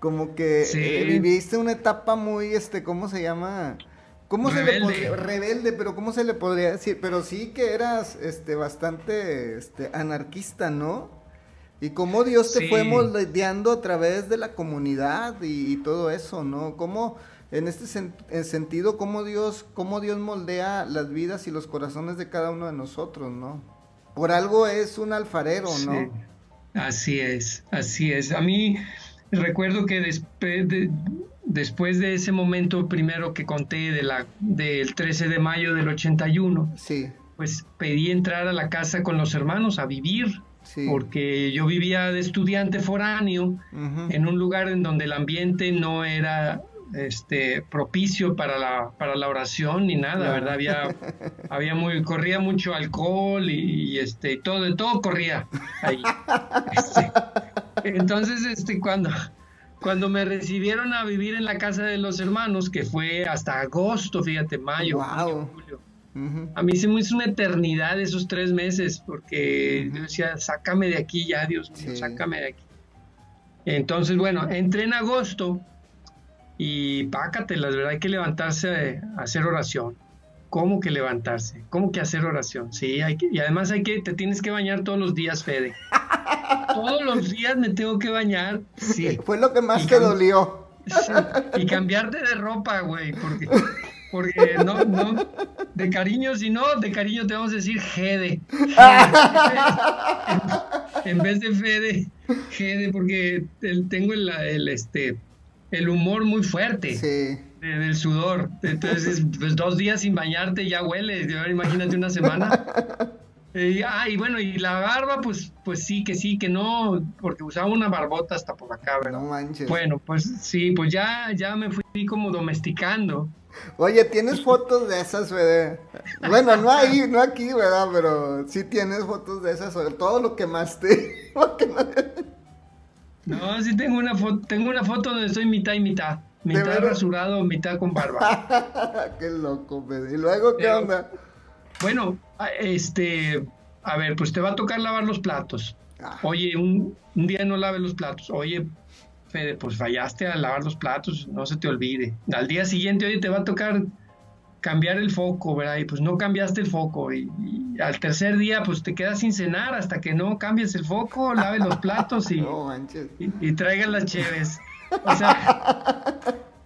como que Sí. eh, viviste una etapa muy, este, ¿cómo se llama? ¿Cómo se le Rebelde. podría, rebelde, pero cómo se le podría decir? Pero sí que eras, este, bastante, este, anarquista, ¿no? Y cómo Dios te Sí. fue moldeando a través de la comunidad y, y todo eso, ¿no? Cómo, en este sen- en sentido, cómo Dios, cómo Dios moldea las vidas y los corazones de cada uno de nosotros, ¿no? Por algo es un alfarero, ¿no? Sí. Así es, así es. A mí recuerdo que despe- de- después de ese momento primero que conté de la, del 13 de mayo del 81, Sí, pues pedí entrar a la casa con los hermanos a vivir, sí. porque yo vivía de estudiante foráneo en un lugar en donde el ambiente no era este, propicio para la, para la oración ni nada, ¿verdad? Había, [laughs] había muy, corría mucho alcohol y, este, todo, todo corría ahí. [laughs] Este, entonces, este, cuando, cuando me recibieron a vivir en la casa de los hermanos, que fue hasta agosto, fíjate, mayo, julio, a mí se me hizo una eternidad esos tres meses, porque yo decía, sácame de aquí ya, Dios mío, sácame de aquí. Entonces, bueno, entré en agosto y pácatelas, ¿verdad? Hay que levantarse a hacer oración. ¿Cómo que levantarse? ¿Cómo que hacer oración? Sí, hay que, y además hay que, te tienes que bañar todos los días, Fede. [laughs] todos los días me tengo que bañar. Sí. [laughs] Fue lo que más te dolió. y cambiarte de ropa, güey, porque porque no, no, de cariño, si no, de cariño te vamos a decir Gede. en vez de Fede, Gede, porque tengo el, este, el humor muy fuerte. Sí. Del sudor. Entonces, pues dos días sin bañarte ya huele. Imagínate una semana. Y, ah, y bueno, y la barba, pues, pues sí, que sí, que no, porque usaba una barbota hasta por acá, ¿verdad? No manches. Bueno, pues sí, pues ya, ya me fui como domesticando. Oye, ¿tienes fotos de esas, Fede? Bueno, no ahí, no aquí, ¿verdad? Pero sí tienes fotos de esas, sobre todo lo quemaste. [laughs] no, sí tengo una foto, tengo una foto donde estoy mitad y mitad. Mitad rasurado, mitad con barba. [laughs] qué loco. ¿Y luego qué onda? Bueno, este, a ver, pues te va a tocar lavar los platos. Ah. Oye, un, un día no laves los platos. Oye, Fede, pues fallaste a lavar los platos, no se te olvide. Al día siguiente, oye, te va a tocar cambiar el foco, ¿verdad? Y pues no cambiaste el foco. Y, al tercer día, pues te quedas sin cenar hasta que no cambies el foco, lave los platos y, [laughs] y, traigan las cheves. O sea,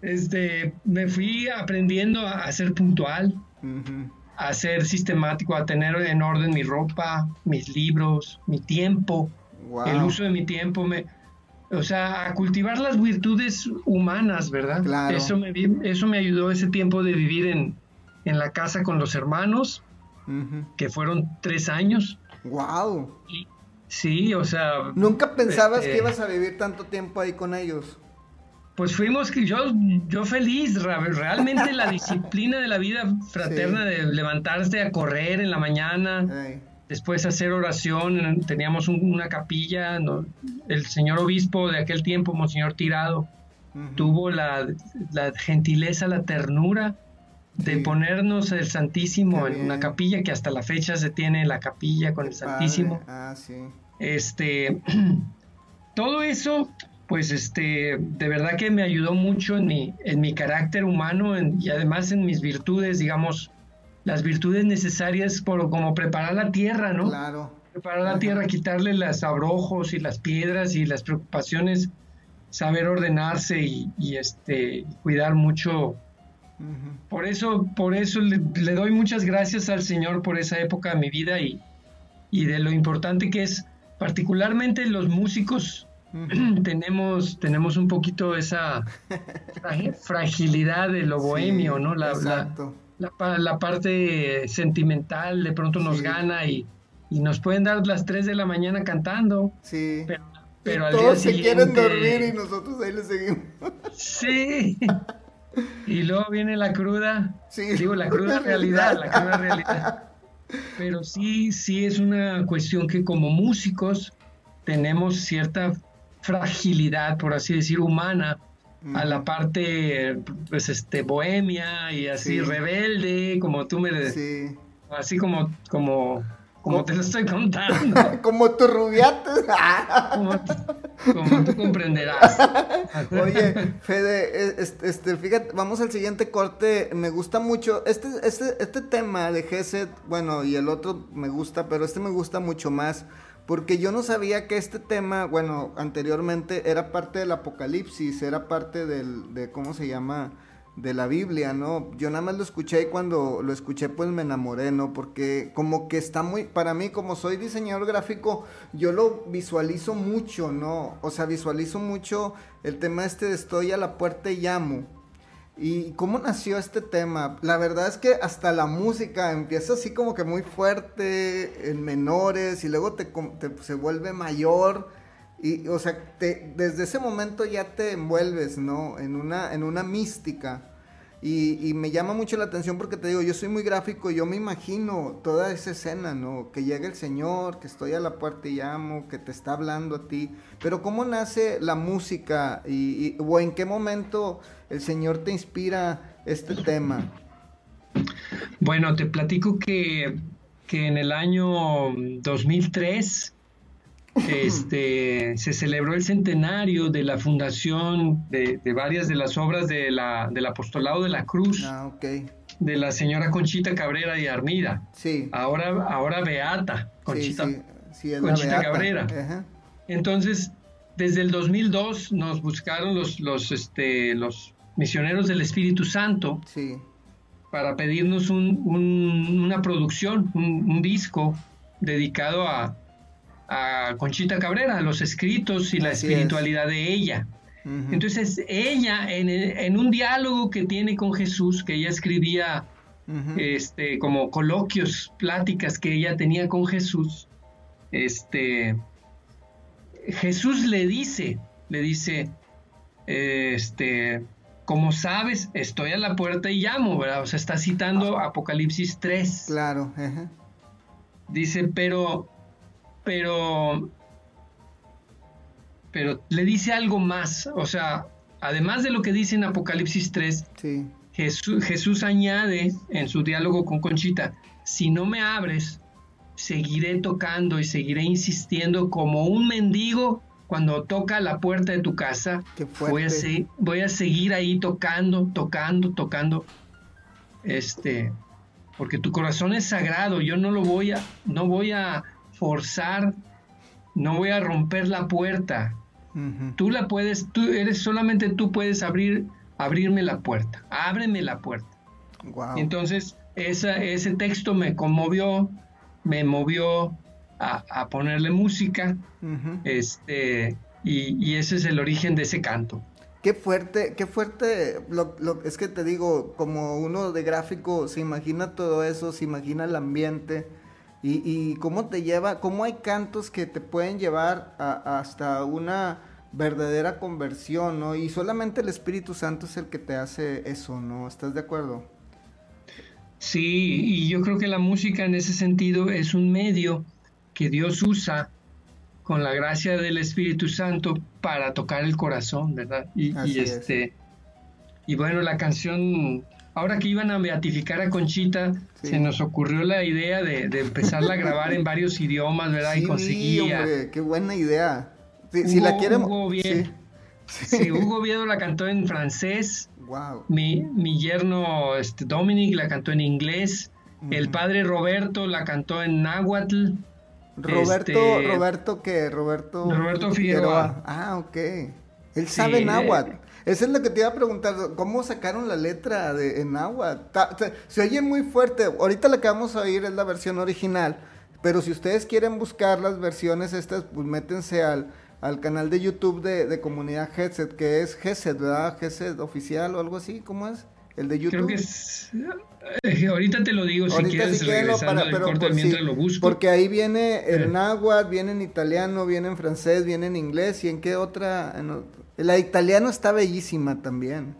este, me fui aprendiendo a, ser puntual, a ser sistemático, a tener en orden mi ropa, mis libros, mi tiempo, el uso de mi tiempo. Me, o sea, a cultivar las virtudes humanas, ¿verdad? Claro. Eso me, eso me ayudó ese tiempo de vivir en, la casa con los hermanos, que fueron tres años. ¡Wow! sí, o sea... ¿Nunca pensabas que este, ibas a vivir tanto tiempo ahí con ellos? Pues fuimos que yo, yo feliz, realmente la [laughs] disciplina de la vida fraterna de levantarse a correr en la mañana después hacer oración, teníamos una capilla, el señor obispo de aquel tiempo, Monseñor Tirado, tuvo la, gentileza, la ternura de ponernos el Santísimo en una capilla que hasta la fecha se tiene la capilla con el Santísimo. Ah, sí. Este, [clears throat] todo eso, pues este, de verdad que me ayudó mucho en mi, en mi carácter humano y además en mis virtudes, digamos, las virtudes necesarias por, como preparar la tierra, ¿no? Claro. Preparar la tierra, quitarle los abrojos y las piedras y las preocupaciones, saber ordenarse y, este cuidar mucho. Por eso, por eso le, doy muchas gracias al Señor por esa época de mi vida y, y de lo importante que es, particularmente los músicos, tenemos, tenemos un poquito esa [laughs] fragilidad de lo bohemio, ¿no? La, exacto la, parte sentimental de pronto nos gana y, nos pueden dar las 3 de la mañana cantando. Sí. Pero, al todos se quieren dormir y nosotros ahí les seguimos. Sí. Y luego viene la cruda. Sí. Digo, la cruda realidad, la cruda realidad. Pero sí, sí es una cuestión que como músicos tenemos cierta fragilidad, por así decir, humana a la parte, pues, este, bohemia y así rebelde, como tú me... Sí. Así como, como, como te lo estoy contando. [laughs] como tu rubiate. como, tú comprenderás. [laughs] Oye, Fede, este, fíjate, vamos al siguiente corte. Me gusta mucho. Este, este, este tema de Geset, bueno, y el otro me gusta, pero este me gusta mucho más porque yo no sabía que este tema, bueno, anteriormente era parte del Apocalipsis, era parte del, de, ¿cómo se llama? De la Biblia, ¿no? Yo nada más lo escuché y cuando lo escuché pues me enamoré, ¿no? Porque como que está muy, para mí como soy diseñador gráfico, yo lo visualizo mucho, ¿no? O sea, visualizo mucho el tema este de estoy a la puerta y llamo. ¿Y cómo nació este tema? La verdad es que hasta la música empieza así como que muy fuerte, en menores, y luego te, se vuelve mayor. Y, o sea, desde ese momento ya te envuelves, ¿no? En una, en una mística. Y, me llama mucho la atención porque te digo, yo soy muy gráfico y yo me imagino toda esa escena, ¿no? Que llega el Señor, que estoy a la puerta y llamo, que te está hablando a ti. Pero ¿cómo nace la música? Y, ¿O en qué momento el Señor te inspira este tema? Bueno, te platico que, que en el año 2003 este, se celebró el centenario de la fundación de, varias de las obras de la, del apostolado de la cruz. Ah, de la señora Conchita Cabrera y Armida. Sí. Ahora, ahora Beata, Conchita, Conchita Cabrera. Entonces, desde el 2002 nos buscaron los, los, este, los misioneros del Espíritu Santo para pedirnos una producción, un disco dedicado a, a Conchita Cabrera, los escritos y la espiritualidad de ella. Entonces ella, en, un diálogo que tiene con Jesús, que ella escribía este, como coloquios, pláticas que ella tenía con Jesús, este, Jesús le dice, le dice, este, como sabes, estoy a la puerta y llamo, ¿verdad? O sea, está citando Apocalipsis 3. Claro. Dice, pero pero, pero le dice algo más, o sea, además de lo que dice en Apocalipsis 3, Jesús, Jesús añade en su diálogo con Conchita, si no me abres, seguiré tocando y seguiré insistiendo como un mendigo cuando toca la puerta de tu casa. Voy a, voy a seguir ahí tocando, tocando, tocando. Este, porque tu corazón es sagrado, yo no lo voy a, no voy a forzar, no voy a romper la puerta. Tú la puedes, tú eres solamente tú puedes abrir, abrirme la puerta, ábreme la puerta. Entonces, esa, ese texto me conmovió, me movió a, ponerle música, este, y, ese es el origen de ese canto. Qué fuerte, qué fuerte, lo, es que te digo, como uno de gráfico se imagina todo eso, se imagina el ambiente, y, cómo te lleva, cómo hay cantos que te pueden llevar hasta una verdadera conversión, ¿no? Y solamente el Espíritu Santo es el que te hace eso, ¿no? ¿Estás de acuerdo? Sí, y yo creo que la música en ese sentido es un medio que Dios usa con la gracia del Espíritu Santo para tocar el corazón, ¿verdad? Y, este y bueno, la canción ahora que iban a beatificar a Conchita, se nos ocurrió la idea de, de, empezarla a grabar en varios idiomas, ¿verdad? y conseguía. Hombre, qué buena idea. si la quieren. Hugo Viedo, sí. Hugo Viedo la cantó en francés. Wow. Mi, mi yerno este, Dominic la cantó en inglés. El padre Roberto la cantó en náhuatl. Roberto, este, Roberto qué? Roberto. Roberto Figueroa. Ah, ok. Él sabe náhuatl. Esa es lo que te iba a preguntar, ¿cómo sacaron la letra de, en agua? Se, oye muy fuerte, ahorita la que vamos a oír es la versión original, pero si ustedes quieren buscar las versiones estas, pues métense al, al canal de YouTube de, Comunidad Headset, que es Headset, ¿verdad? Headset oficial o algo así, ¿cómo es? El de YouTube. Creo que es. Eh, ahorita te lo digo si quieres regresando para, corte mientras lo busco. Porque ahí viene el náhuatl, viene en italiano, viene en francés, viene en inglés y en qué otra. La italiano está bellísima también.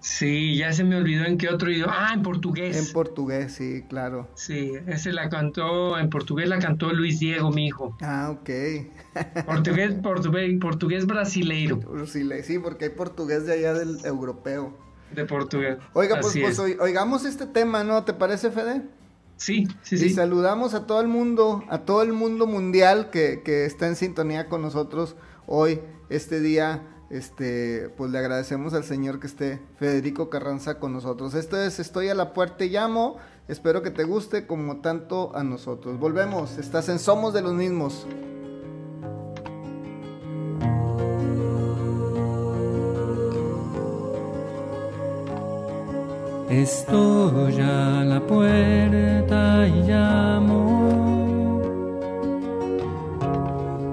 Sí, ya se me olvidó en qué otro idioma. Ah, en portugués. En portugués, sí, claro. Sí, ese la cantó, en portugués la cantó Luis Diego, mi hijo. Ah, ok. [laughs] portugués, portugués, portugués brasileiro. Sí, porque hay portugués de allá del europeo. De portugués. Oiga, pues, pues oigamos este tema, ¿no? ¿Te parece, Fede? Sí, sí, sí. Y saludamos a todo el mundo, a todo el mundo mundial que, que está en sintonía con nosotros hoy, este día, este, pues le agradecemos al Señor que esté Federico Carranza con nosotros. Esto es Estoy a la puerta y llamo. Espero que te guste como tanto a nosotros. Volvemos, estás en Somos de los mismos. Estoy a la puerta y llamo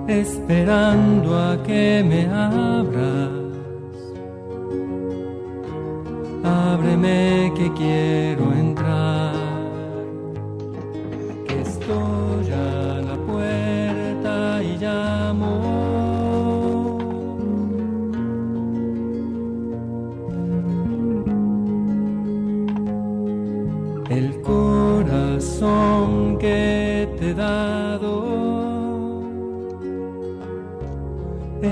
esperando a que me abras. Ábreme que quiero entrar,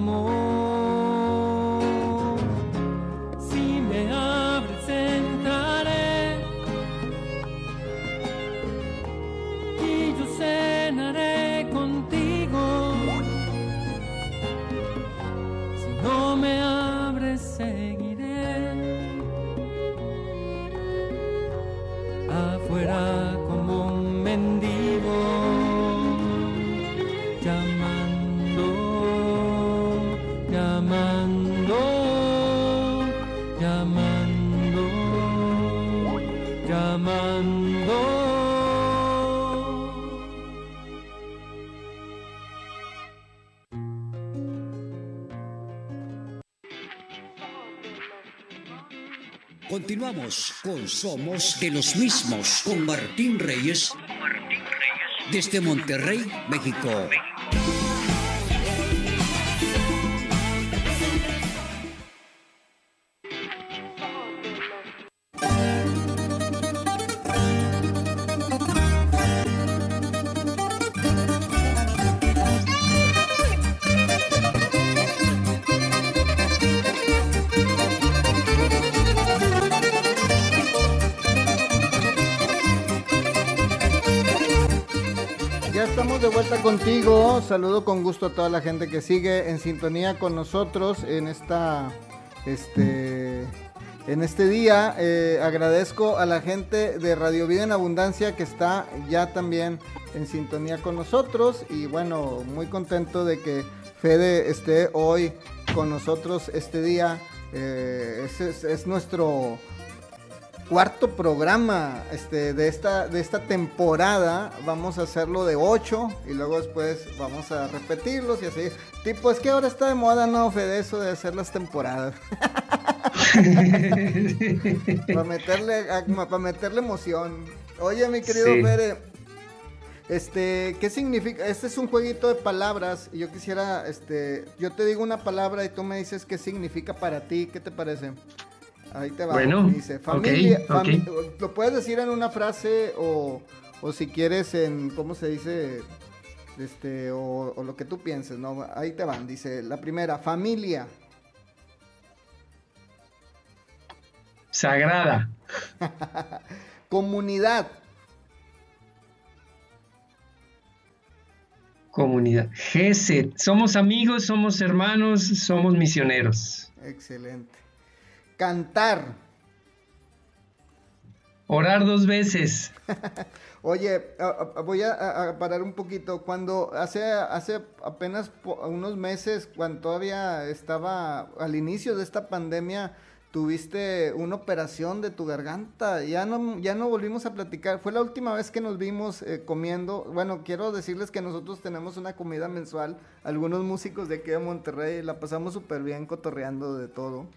con Somos de los mismos con Martín Reyes desde Monterrey, México. Saludo con gusto a toda la gente que sigue en sintonía con nosotros en esta este en este día. Eh, agradezco a la gente de Radio Vida en Abundancia que está ya también en sintonía con nosotros. Y bueno, muy contento de que Fede esté hoy con nosotros este día. Eh, es nuestro cuarto programa este, de, esta, de esta temporada. Vamos a hacerlo de ocho y luego después vamos a repetirlos y así. Tipo, es que ahora está de moda, ¿no, Fede? Eso de hacer las temporadas. [laughs] para, meterle, para meterle emoción. Oye, mi querido Fede, este, ¿qué significa? Este es un jueguito de palabras y yo quisiera, este, yo te digo una palabra y tú me dices qué significa para ti, ¿qué te parece? Ahí te va. Bueno, dice, familia, lo puedes decir en una frase o, o, si quieres en, ¿cómo se dice? Este, o, o, lo que tú pienses, ¿no? Ahí te van, dice, la primera, familia. Sagrada. [laughs] Comunidad. Comunidad. GESET. Somos amigos, somos hermanos, somos misioneros. Excelente. Cantar. Orar dos veces. [laughs] Oye, voy a, parar un poquito. Cuando hace, hace apenas unos meses, cuando todavía estaba al inicio de esta pandemia, tuviste una operación de tu garganta. Ya no, ya no volvimos a platicar. Fue la última vez que nos vimos eh, comiendo. Bueno, quiero decirles que nosotros tenemos una comida mensual. Algunos músicos de aquí de Monterrey la pasamos súper bien cotorreando de todo.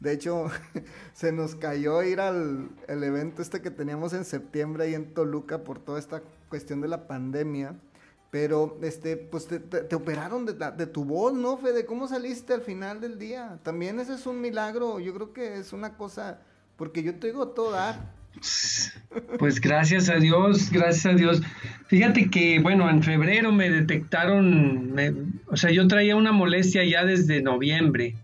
De hecho, [laughs] se nos cayó ir al el evento este que teníamos en septiembre ahí en Toluca por toda esta cuestión de la pandemia. Pero, este, pues te, operaron de, de, tu voz, ¿no, Fede? ¿Cómo saliste al final del día? También ese es un milagro. Yo creo que es una cosa, porque yo te digo todo. Pues gracias a Dios, gracias a Dios. Fíjate que, bueno, en febrero me detectaron, o sea, yo traía una molestia ya desde noviembre.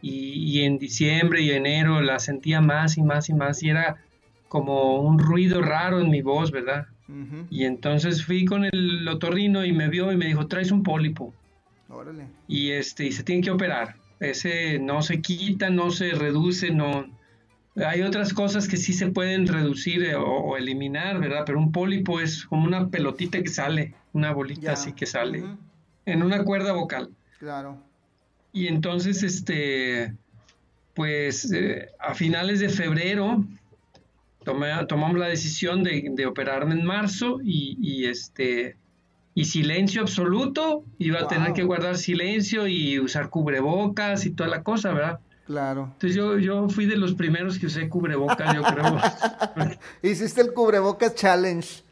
Y, y en diciembre y enero la sentía más y más y más y era como un ruido raro en mi voz, ¿verdad? Y entonces fui con el otorrino y me vio y me dijo, traes un pólipo. Órale. Y, este, y se tiene que operar. Ese no se quita, no se reduce, no... Hay otras cosas que sí se pueden reducir eh, o, eliminar, ¿verdad? Pero un pólipo es como una pelotita que sale, una bolita así que sale, en una cuerda vocal. Claro. Y entonces, este, pues eh, a finales de febrero tomamos la decisión de, operarme en marzo y, este y silencio absoluto, iba a tener que guardar silencio y usar cubrebocas y toda la cosa, ¿verdad? Claro. Entonces yo, yo fui de los primeros que usé cubrebocas, yo creo. [laughs] Hiciste el cubrebocas challenge.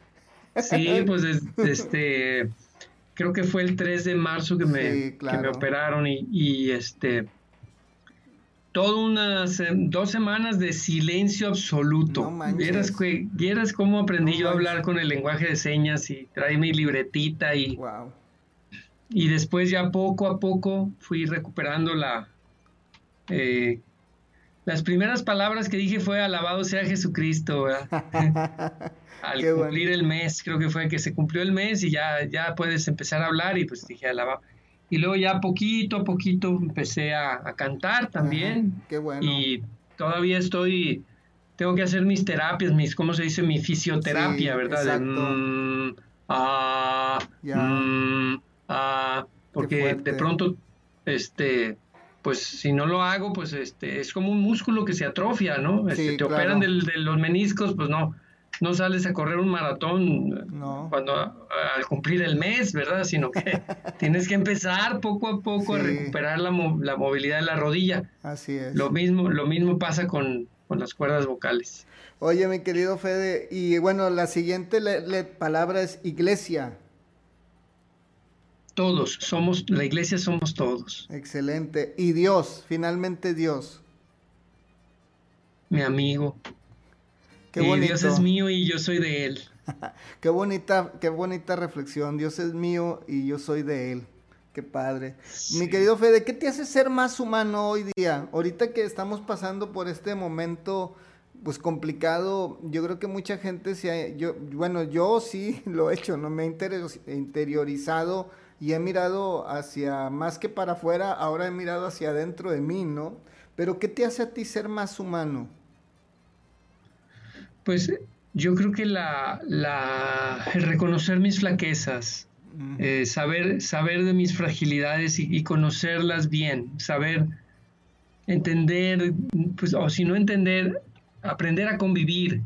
Sí, pues este, creo que fue el 3 de marzo que me, que me operaron y, y este, todas unas dos semanas de silencio absoluto. No vieras, vieras cómo aprendí yo a hablar con el lenguaje de señas y trae mi libretita y, y después ya poco a poco fui recuperando la... Eh, las primeras palabras que dije fue alabado sea Jesucristo, [laughs] [laughs] Al cumplir el mes, creo que fue que se cumplió el mes y ya, ya puedes empezar a hablar y pues dije alabado y luego ya poquito a poquito empecé a, cantar también. qué bueno. Y todavía estoy, tengo que hacer mis terapias, mis, ¿cómo se dice? Mi fisioterapia, ¿verdad? Exacto. Mm, ah, mm, ah, porque de pronto, este, pues si no lo hago, pues este, es como un músculo que se atrofia, ¿no? Este, te operan de los meniscos, pues no, no sales a correr un maratón cuando al cumplir el mes, ¿verdad? Sino que [laughs] tienes que empezar poco a poco a recuperar la, la, movilidad de la rodilla. Así es. Lo mismo, lo mismo pasa con, las cuerdas vocales. Oye, mi querido Fede, y bueno, la siguiente palabra es iglesia. Todos, somos, la iglesia somos todos. Excelente. Y Dios, finalmente Dios. Mi amigo. Dios es mío y yo soy de Él. [laughs] qué, bonita, qué bonita reflexión. Dios es mío y yo soy de Él. Qué padre. Mi querido Fede, ¿qué te hace ser más humano hoy día? Ahorita que estamos pasando por este momento pues complicado, yo creo que mucha gente se ha, yo, bueno, yo sí [laughs] lo he hecho, no me he interiorizado y he mirado hacia más que para afuera, ahora he mirado hacia adentro de mí, ¿no? Pero ¿qué te hace a ti ser más humano? Pues yo creo que la, el reconocer mis flaquezas, eh, saber, saber de mis fragilidades y, conocerlas bien, saber entender, pues, o si no entender, aprender a convivir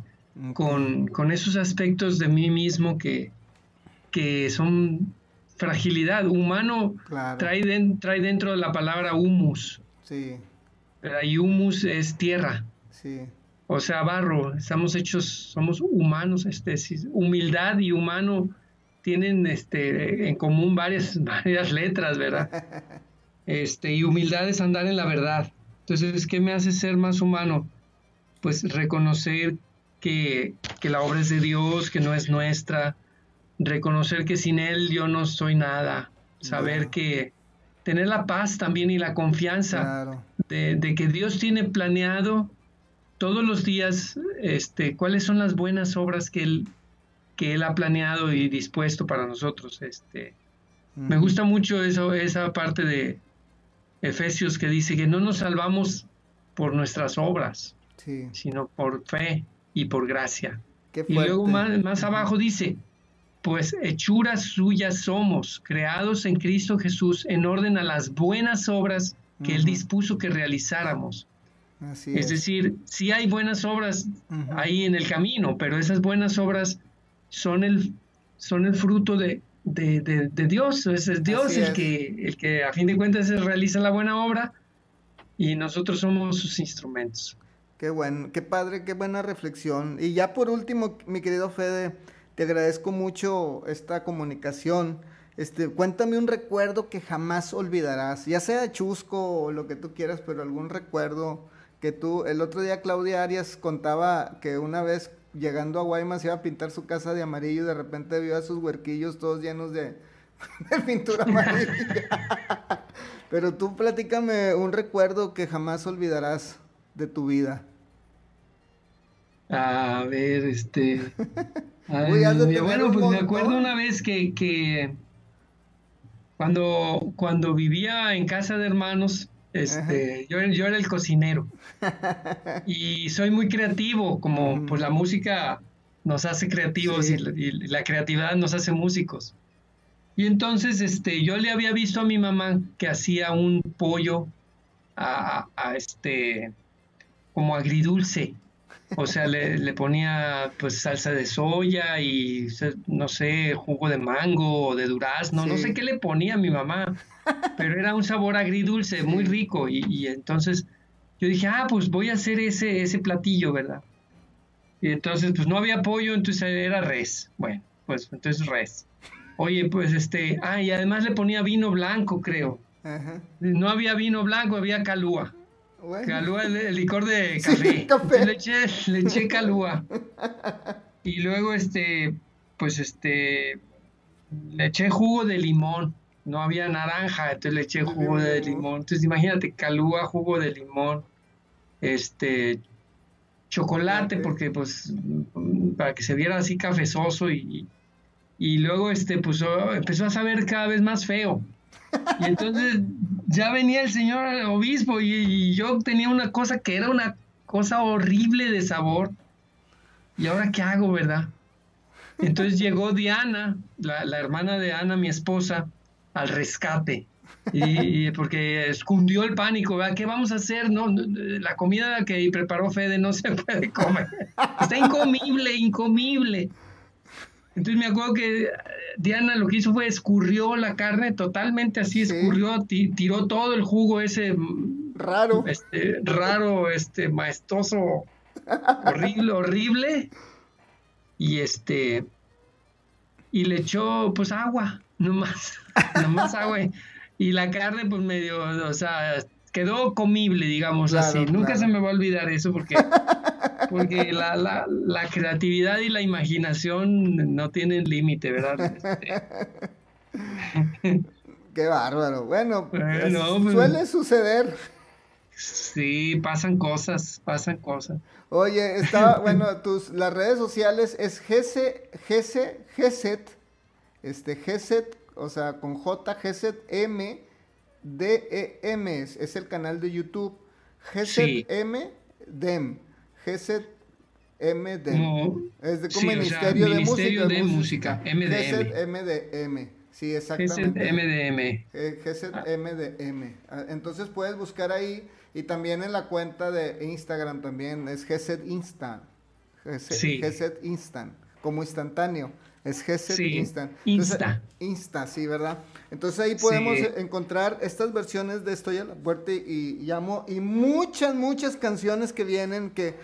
con, esos aspectos de mí mismo que, que son fragilidad. Humano trae, trae dentro de la palabra humus. Sí. Pero ahí humus es tierra. Sí o sea, barro, estamos hechos, somos humanos, este, humildad y humano tienen este, en común varias, [laughs] varias letras, ¿verdad? Este, y humildad es andar en la verdad. Entonces, ¿qué me hace ser más humano? Pues reconocer que, que la obra es de Dios, que no es nuestra, reconocer que sin Él yo no soy nada, saber que tener la paz también y la confianza de, de que Dios tiene planeado todos los días este, cuáles son las buenas obras que él, que él ha planeado y dispuesto para nosotros. Este, Me gusta mucho eso, esa parte de Efesios que dice que no nos salvamos por nuestras obras, sino por fe y por gracia. y luego más, más abajo dice, pues hechuras suyas somos, creados en Cristo Jesús en orden a las buenas obras que Él dispuso que realizáramos Así Es decir, sí hay buenas obras ahí en el camino, pero esas buenas obras son el, son el fruto de, de, de- de Dios. Es, es Dios Así el es. que, el que a fin de cuentas realiza la buena obra y nosotros somos sus instrumentos. Qué bueno, qué padre, qué buena reflexión. Y ya por último, mi querido Fede, te agradezco mucho esta comunicación. Este, cuéntame un recuerdo que jamás olvidarás, ya sea chusco o lo que tú quieras, pero algún recuerdo que tú, el otro día Claudia Arias contaba que una vez llegando a Guaymas iba a pintar su casa de amarillo y de repente vio a sus huerquillos todos llenos de, [laughs] de pintura amarilla. [laughs] Pero tú platícame un recuerdo que jamás olvidarás de tu vida. A ver, este. [laughs] Uy, mío. tener bueno, pues me acuerdo una vez que, que cuando, cuando vivía en casa de hermanos, este, yo, yo era el cocinero. [laughs] Y soy muy creativo, como pues la música nos hace creativos Sí. y, la- y la creatividad nos hace músicos. Y entonces este, yo le había visto a mi mamá que hacía un pollo a, a este como agridulce. O sea, le, le ponía pues salsa de soya y no sé, jugo de mango o de durazno, no Sí. sé qué le ponía a mi mamá, pero era un sabor agridulce, muy rico. Y, y entonces yo dije, ah, pues voy a hacer ese, ese platillo, ¿verdad? Y entonces, pues no había pollo, entonces era res. Bueno, pues entonces res. Oye, pues este, ah, y además le ponía vino blanco, creo. Ajá. No había vino blanco, había calúa. Bueno. Calúa, el, el licor de [laughs] Sí, café. café. Le eché, le eché [laughs] calúa. Y luego, este, pues este, le eché jugo de limón. No había naranja, entonces le eché jugo de Limón. Entonces imagínate, calúa, jugo de limón, este, chocolate, porque pues, para que se viera así cafezoso y, y luego, este, pues oh, empezó a saber cada vez más feo. Y entonces ya venía el señor obispo y, y yo tenía una cosa que era una cosa horrible de sabor. ¿Y ahora qué hago, verdad? Entonces llegó Diana, la, la hermana de Ana, mi esposa, al rescate. Y, y porque escundió el pánico, ¿verdad? ¿Qué vamos a hacer? No, la comida que preparó Fede no se puede comer. Está incomible, incomible. Entonces me acuerdo que eh, Diana lo que hizo fue escurrió la carne totalmente así, Sí. escurrió, ti- tiró todo el jugo ese mm, Raro. este, raro, este, maestoso, [laughs] horrible, horrible. Y este, y le echó pues agua, nomás, [laughs] nomás agua. y- Y la carne pues medio, o sea, quedó comible, digamos Claro, así. Nunca claro. se me va a olvidar eso porque, [laughs] porque la, la, la creatividad y la imaginación no tienen límite, ¿verdad? Este, Qué bárbaro. Bueno, Bueno, es- pues- suele suceder. sí, pasan cosas, pasan cosas. Oye, estaba, bueno, tus, las redes sociales es GC, GC, GZ, este, GZ, o sea, con J, GZ, M, D, E, M, es, es el canal de YouTube. GZ, Sí. M, DEM, GZ, M, DEM. Como- Es de como sí, o sea, Ministerio, de de Música. Música, MDM. GZ, MDM. Sí, exactamente. MDM. Eh, GZMDM. Ah, Entonces puedes buscar ahí y también en la cuenta de Instagram también es GZ Instant. GZ, Sí. GZ Instant, como instantáneo. Es GZ Sí, Instant. Insta. Insta, sí, ¿verdad? Entonces ahí podemos Sí. eh, encontrar estas versiones de Estoy a la puerta y, y llamo y muchas, muchas canciones que vienen que,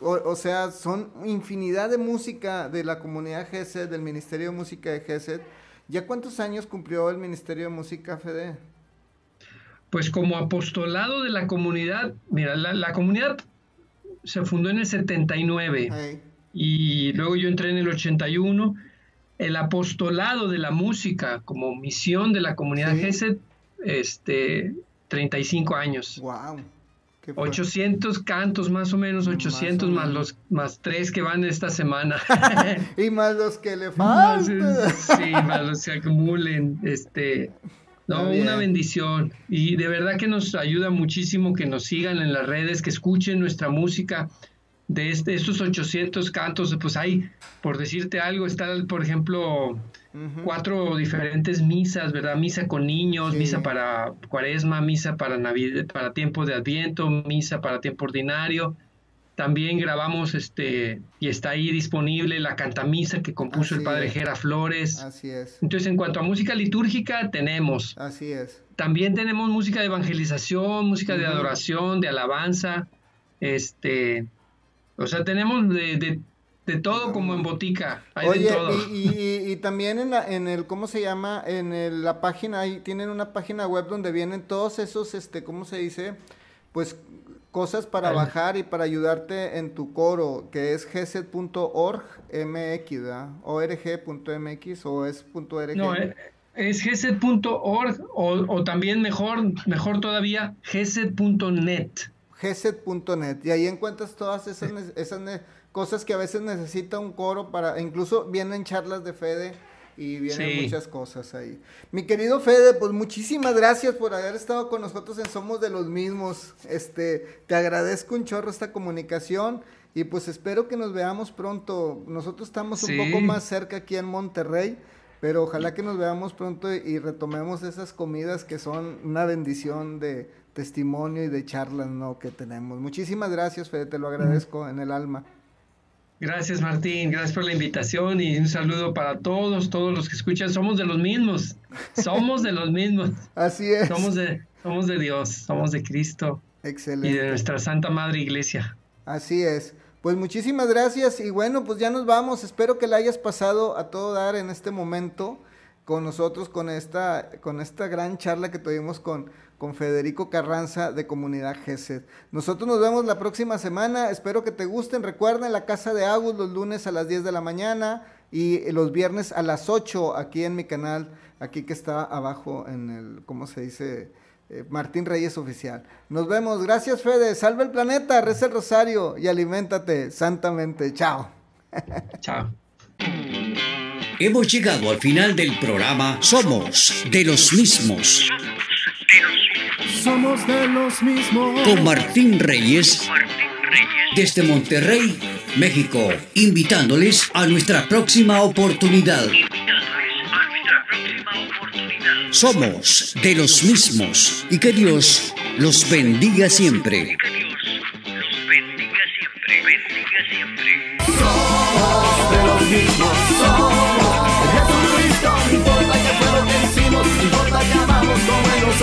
o, o sea, son infinidad de música de la comunidad GZ, del Ministerio de Música de GZ. ¿Ya cuántos años cumplió el Ministerio de Música, Fede? Pues como apostolado de la comunidad, mira, la, la comunidad se fundó en el 79 Ay, y luego yo entré en el 81. El apostolado de la música como misión de la comunidad Sí. GESET, este, 35 años. wow. Qué fuerte. 800 cantos más o menos, Más o 800 más, menos. los más tres que van esta semana. [laughs] Y más los que le [laughs] Más, faltan. sí, más los que acumulen. Este, no, una bendición. Y de verdad que nos ayuda muchísimo que nos sigan en las redes, que escuchen nuestra música. De este, estos 800 cantos, pues hay, por decirte algo, está, por ejemplo, cuatro diferentes misas, ¿verdad? Misa con niños, misa para cuaresma, misa para Navidad, para tiempo de Adviento, misa para tiempo ordinario. También grabamos este y está ahí disponible la cantamisa que compuso el padre Gera Flores. Así es. Entonces, en cuanto a música litúrgica, tenemos. Así es. También tenemos música de evangelización, música de adoración, de alabanza. Este, o sea, tenemos de, de, todo como en botica. Hay Oye, de todo. Y, y, también en, la, en el, ¿cómo se llama? En la página, ahí tienen una página web donde vienen todos esos, este, ¿cómo se dice? Pues cosas para bajar y para ayudarte en tu coro, que es gset.org mx, ¿verdad? org.mx o es .org. No, eh, es gset.org o, o también mejor, mejor todavía, gset.net gset.net y ahí encuentras todas esas, esas cosas que a veces necesita un coro para, incluso vienen charlas de Fede y vienen muchas cosas ahí. Mi querido Fede, pues muchísimas gracias por haber estado con nosotros en Somos de los Mismos. Este, te agradezco un chorro esta comunicación y pues espero que nos veamos pronto. Nosotros estamos un poco más cerca aquí en Monterrey. Pero ojalá que nos veamos pronto y retomemos esas comidas que son una bendición de, testimonio y de charlas ¿no? que tenemos. Muchísimas gracias, Fede, te lo agradezco en el alma. Gracias, Martín, gracias por la invitación y un saludo para todos, todos los que escuchan. Somos de los mismos, somos de los mismos. [laughs] Así es. Somos de, somos de Dios, somos de Cristo. Excelente. Y de nuestra Santa Madre Iglesia. Así es. Pues muchísimas gracias y bueno, pues ya nos vamos. Espero que la hayas pasado a todo dar en este momento con nosotros, con esta, con esta gran charla que tuvimos con, con Federico Carranza de Comunidad GESED. Nosotros nos vemos la próxima semana, espero que te gusten. Recuerden la casa de Agus los lunes a las 10 de la mañana y los viernes a las 8 aquí en mi canal, aquí que está abajo en el, ¿cómo se dice? Eh, Martín Reyes Oficial. Nos vemos, gracias Fede, salve el planeta, reza el rosario y aliméntate santamente. Chao. [laughs] Chao. Hemos llegado al final del programa Somos de los mismos. Somos de los mismos. Con Martín Reyes. Desde Monterrey, México, invitándoles a nuestra próxima oportunidad. Somos de los mismos y que Dios los bendiga siempre. Somos de los mismos. Somos Jesucristo. No importa que fue lo que hicimos, no importa que amamos como Él nos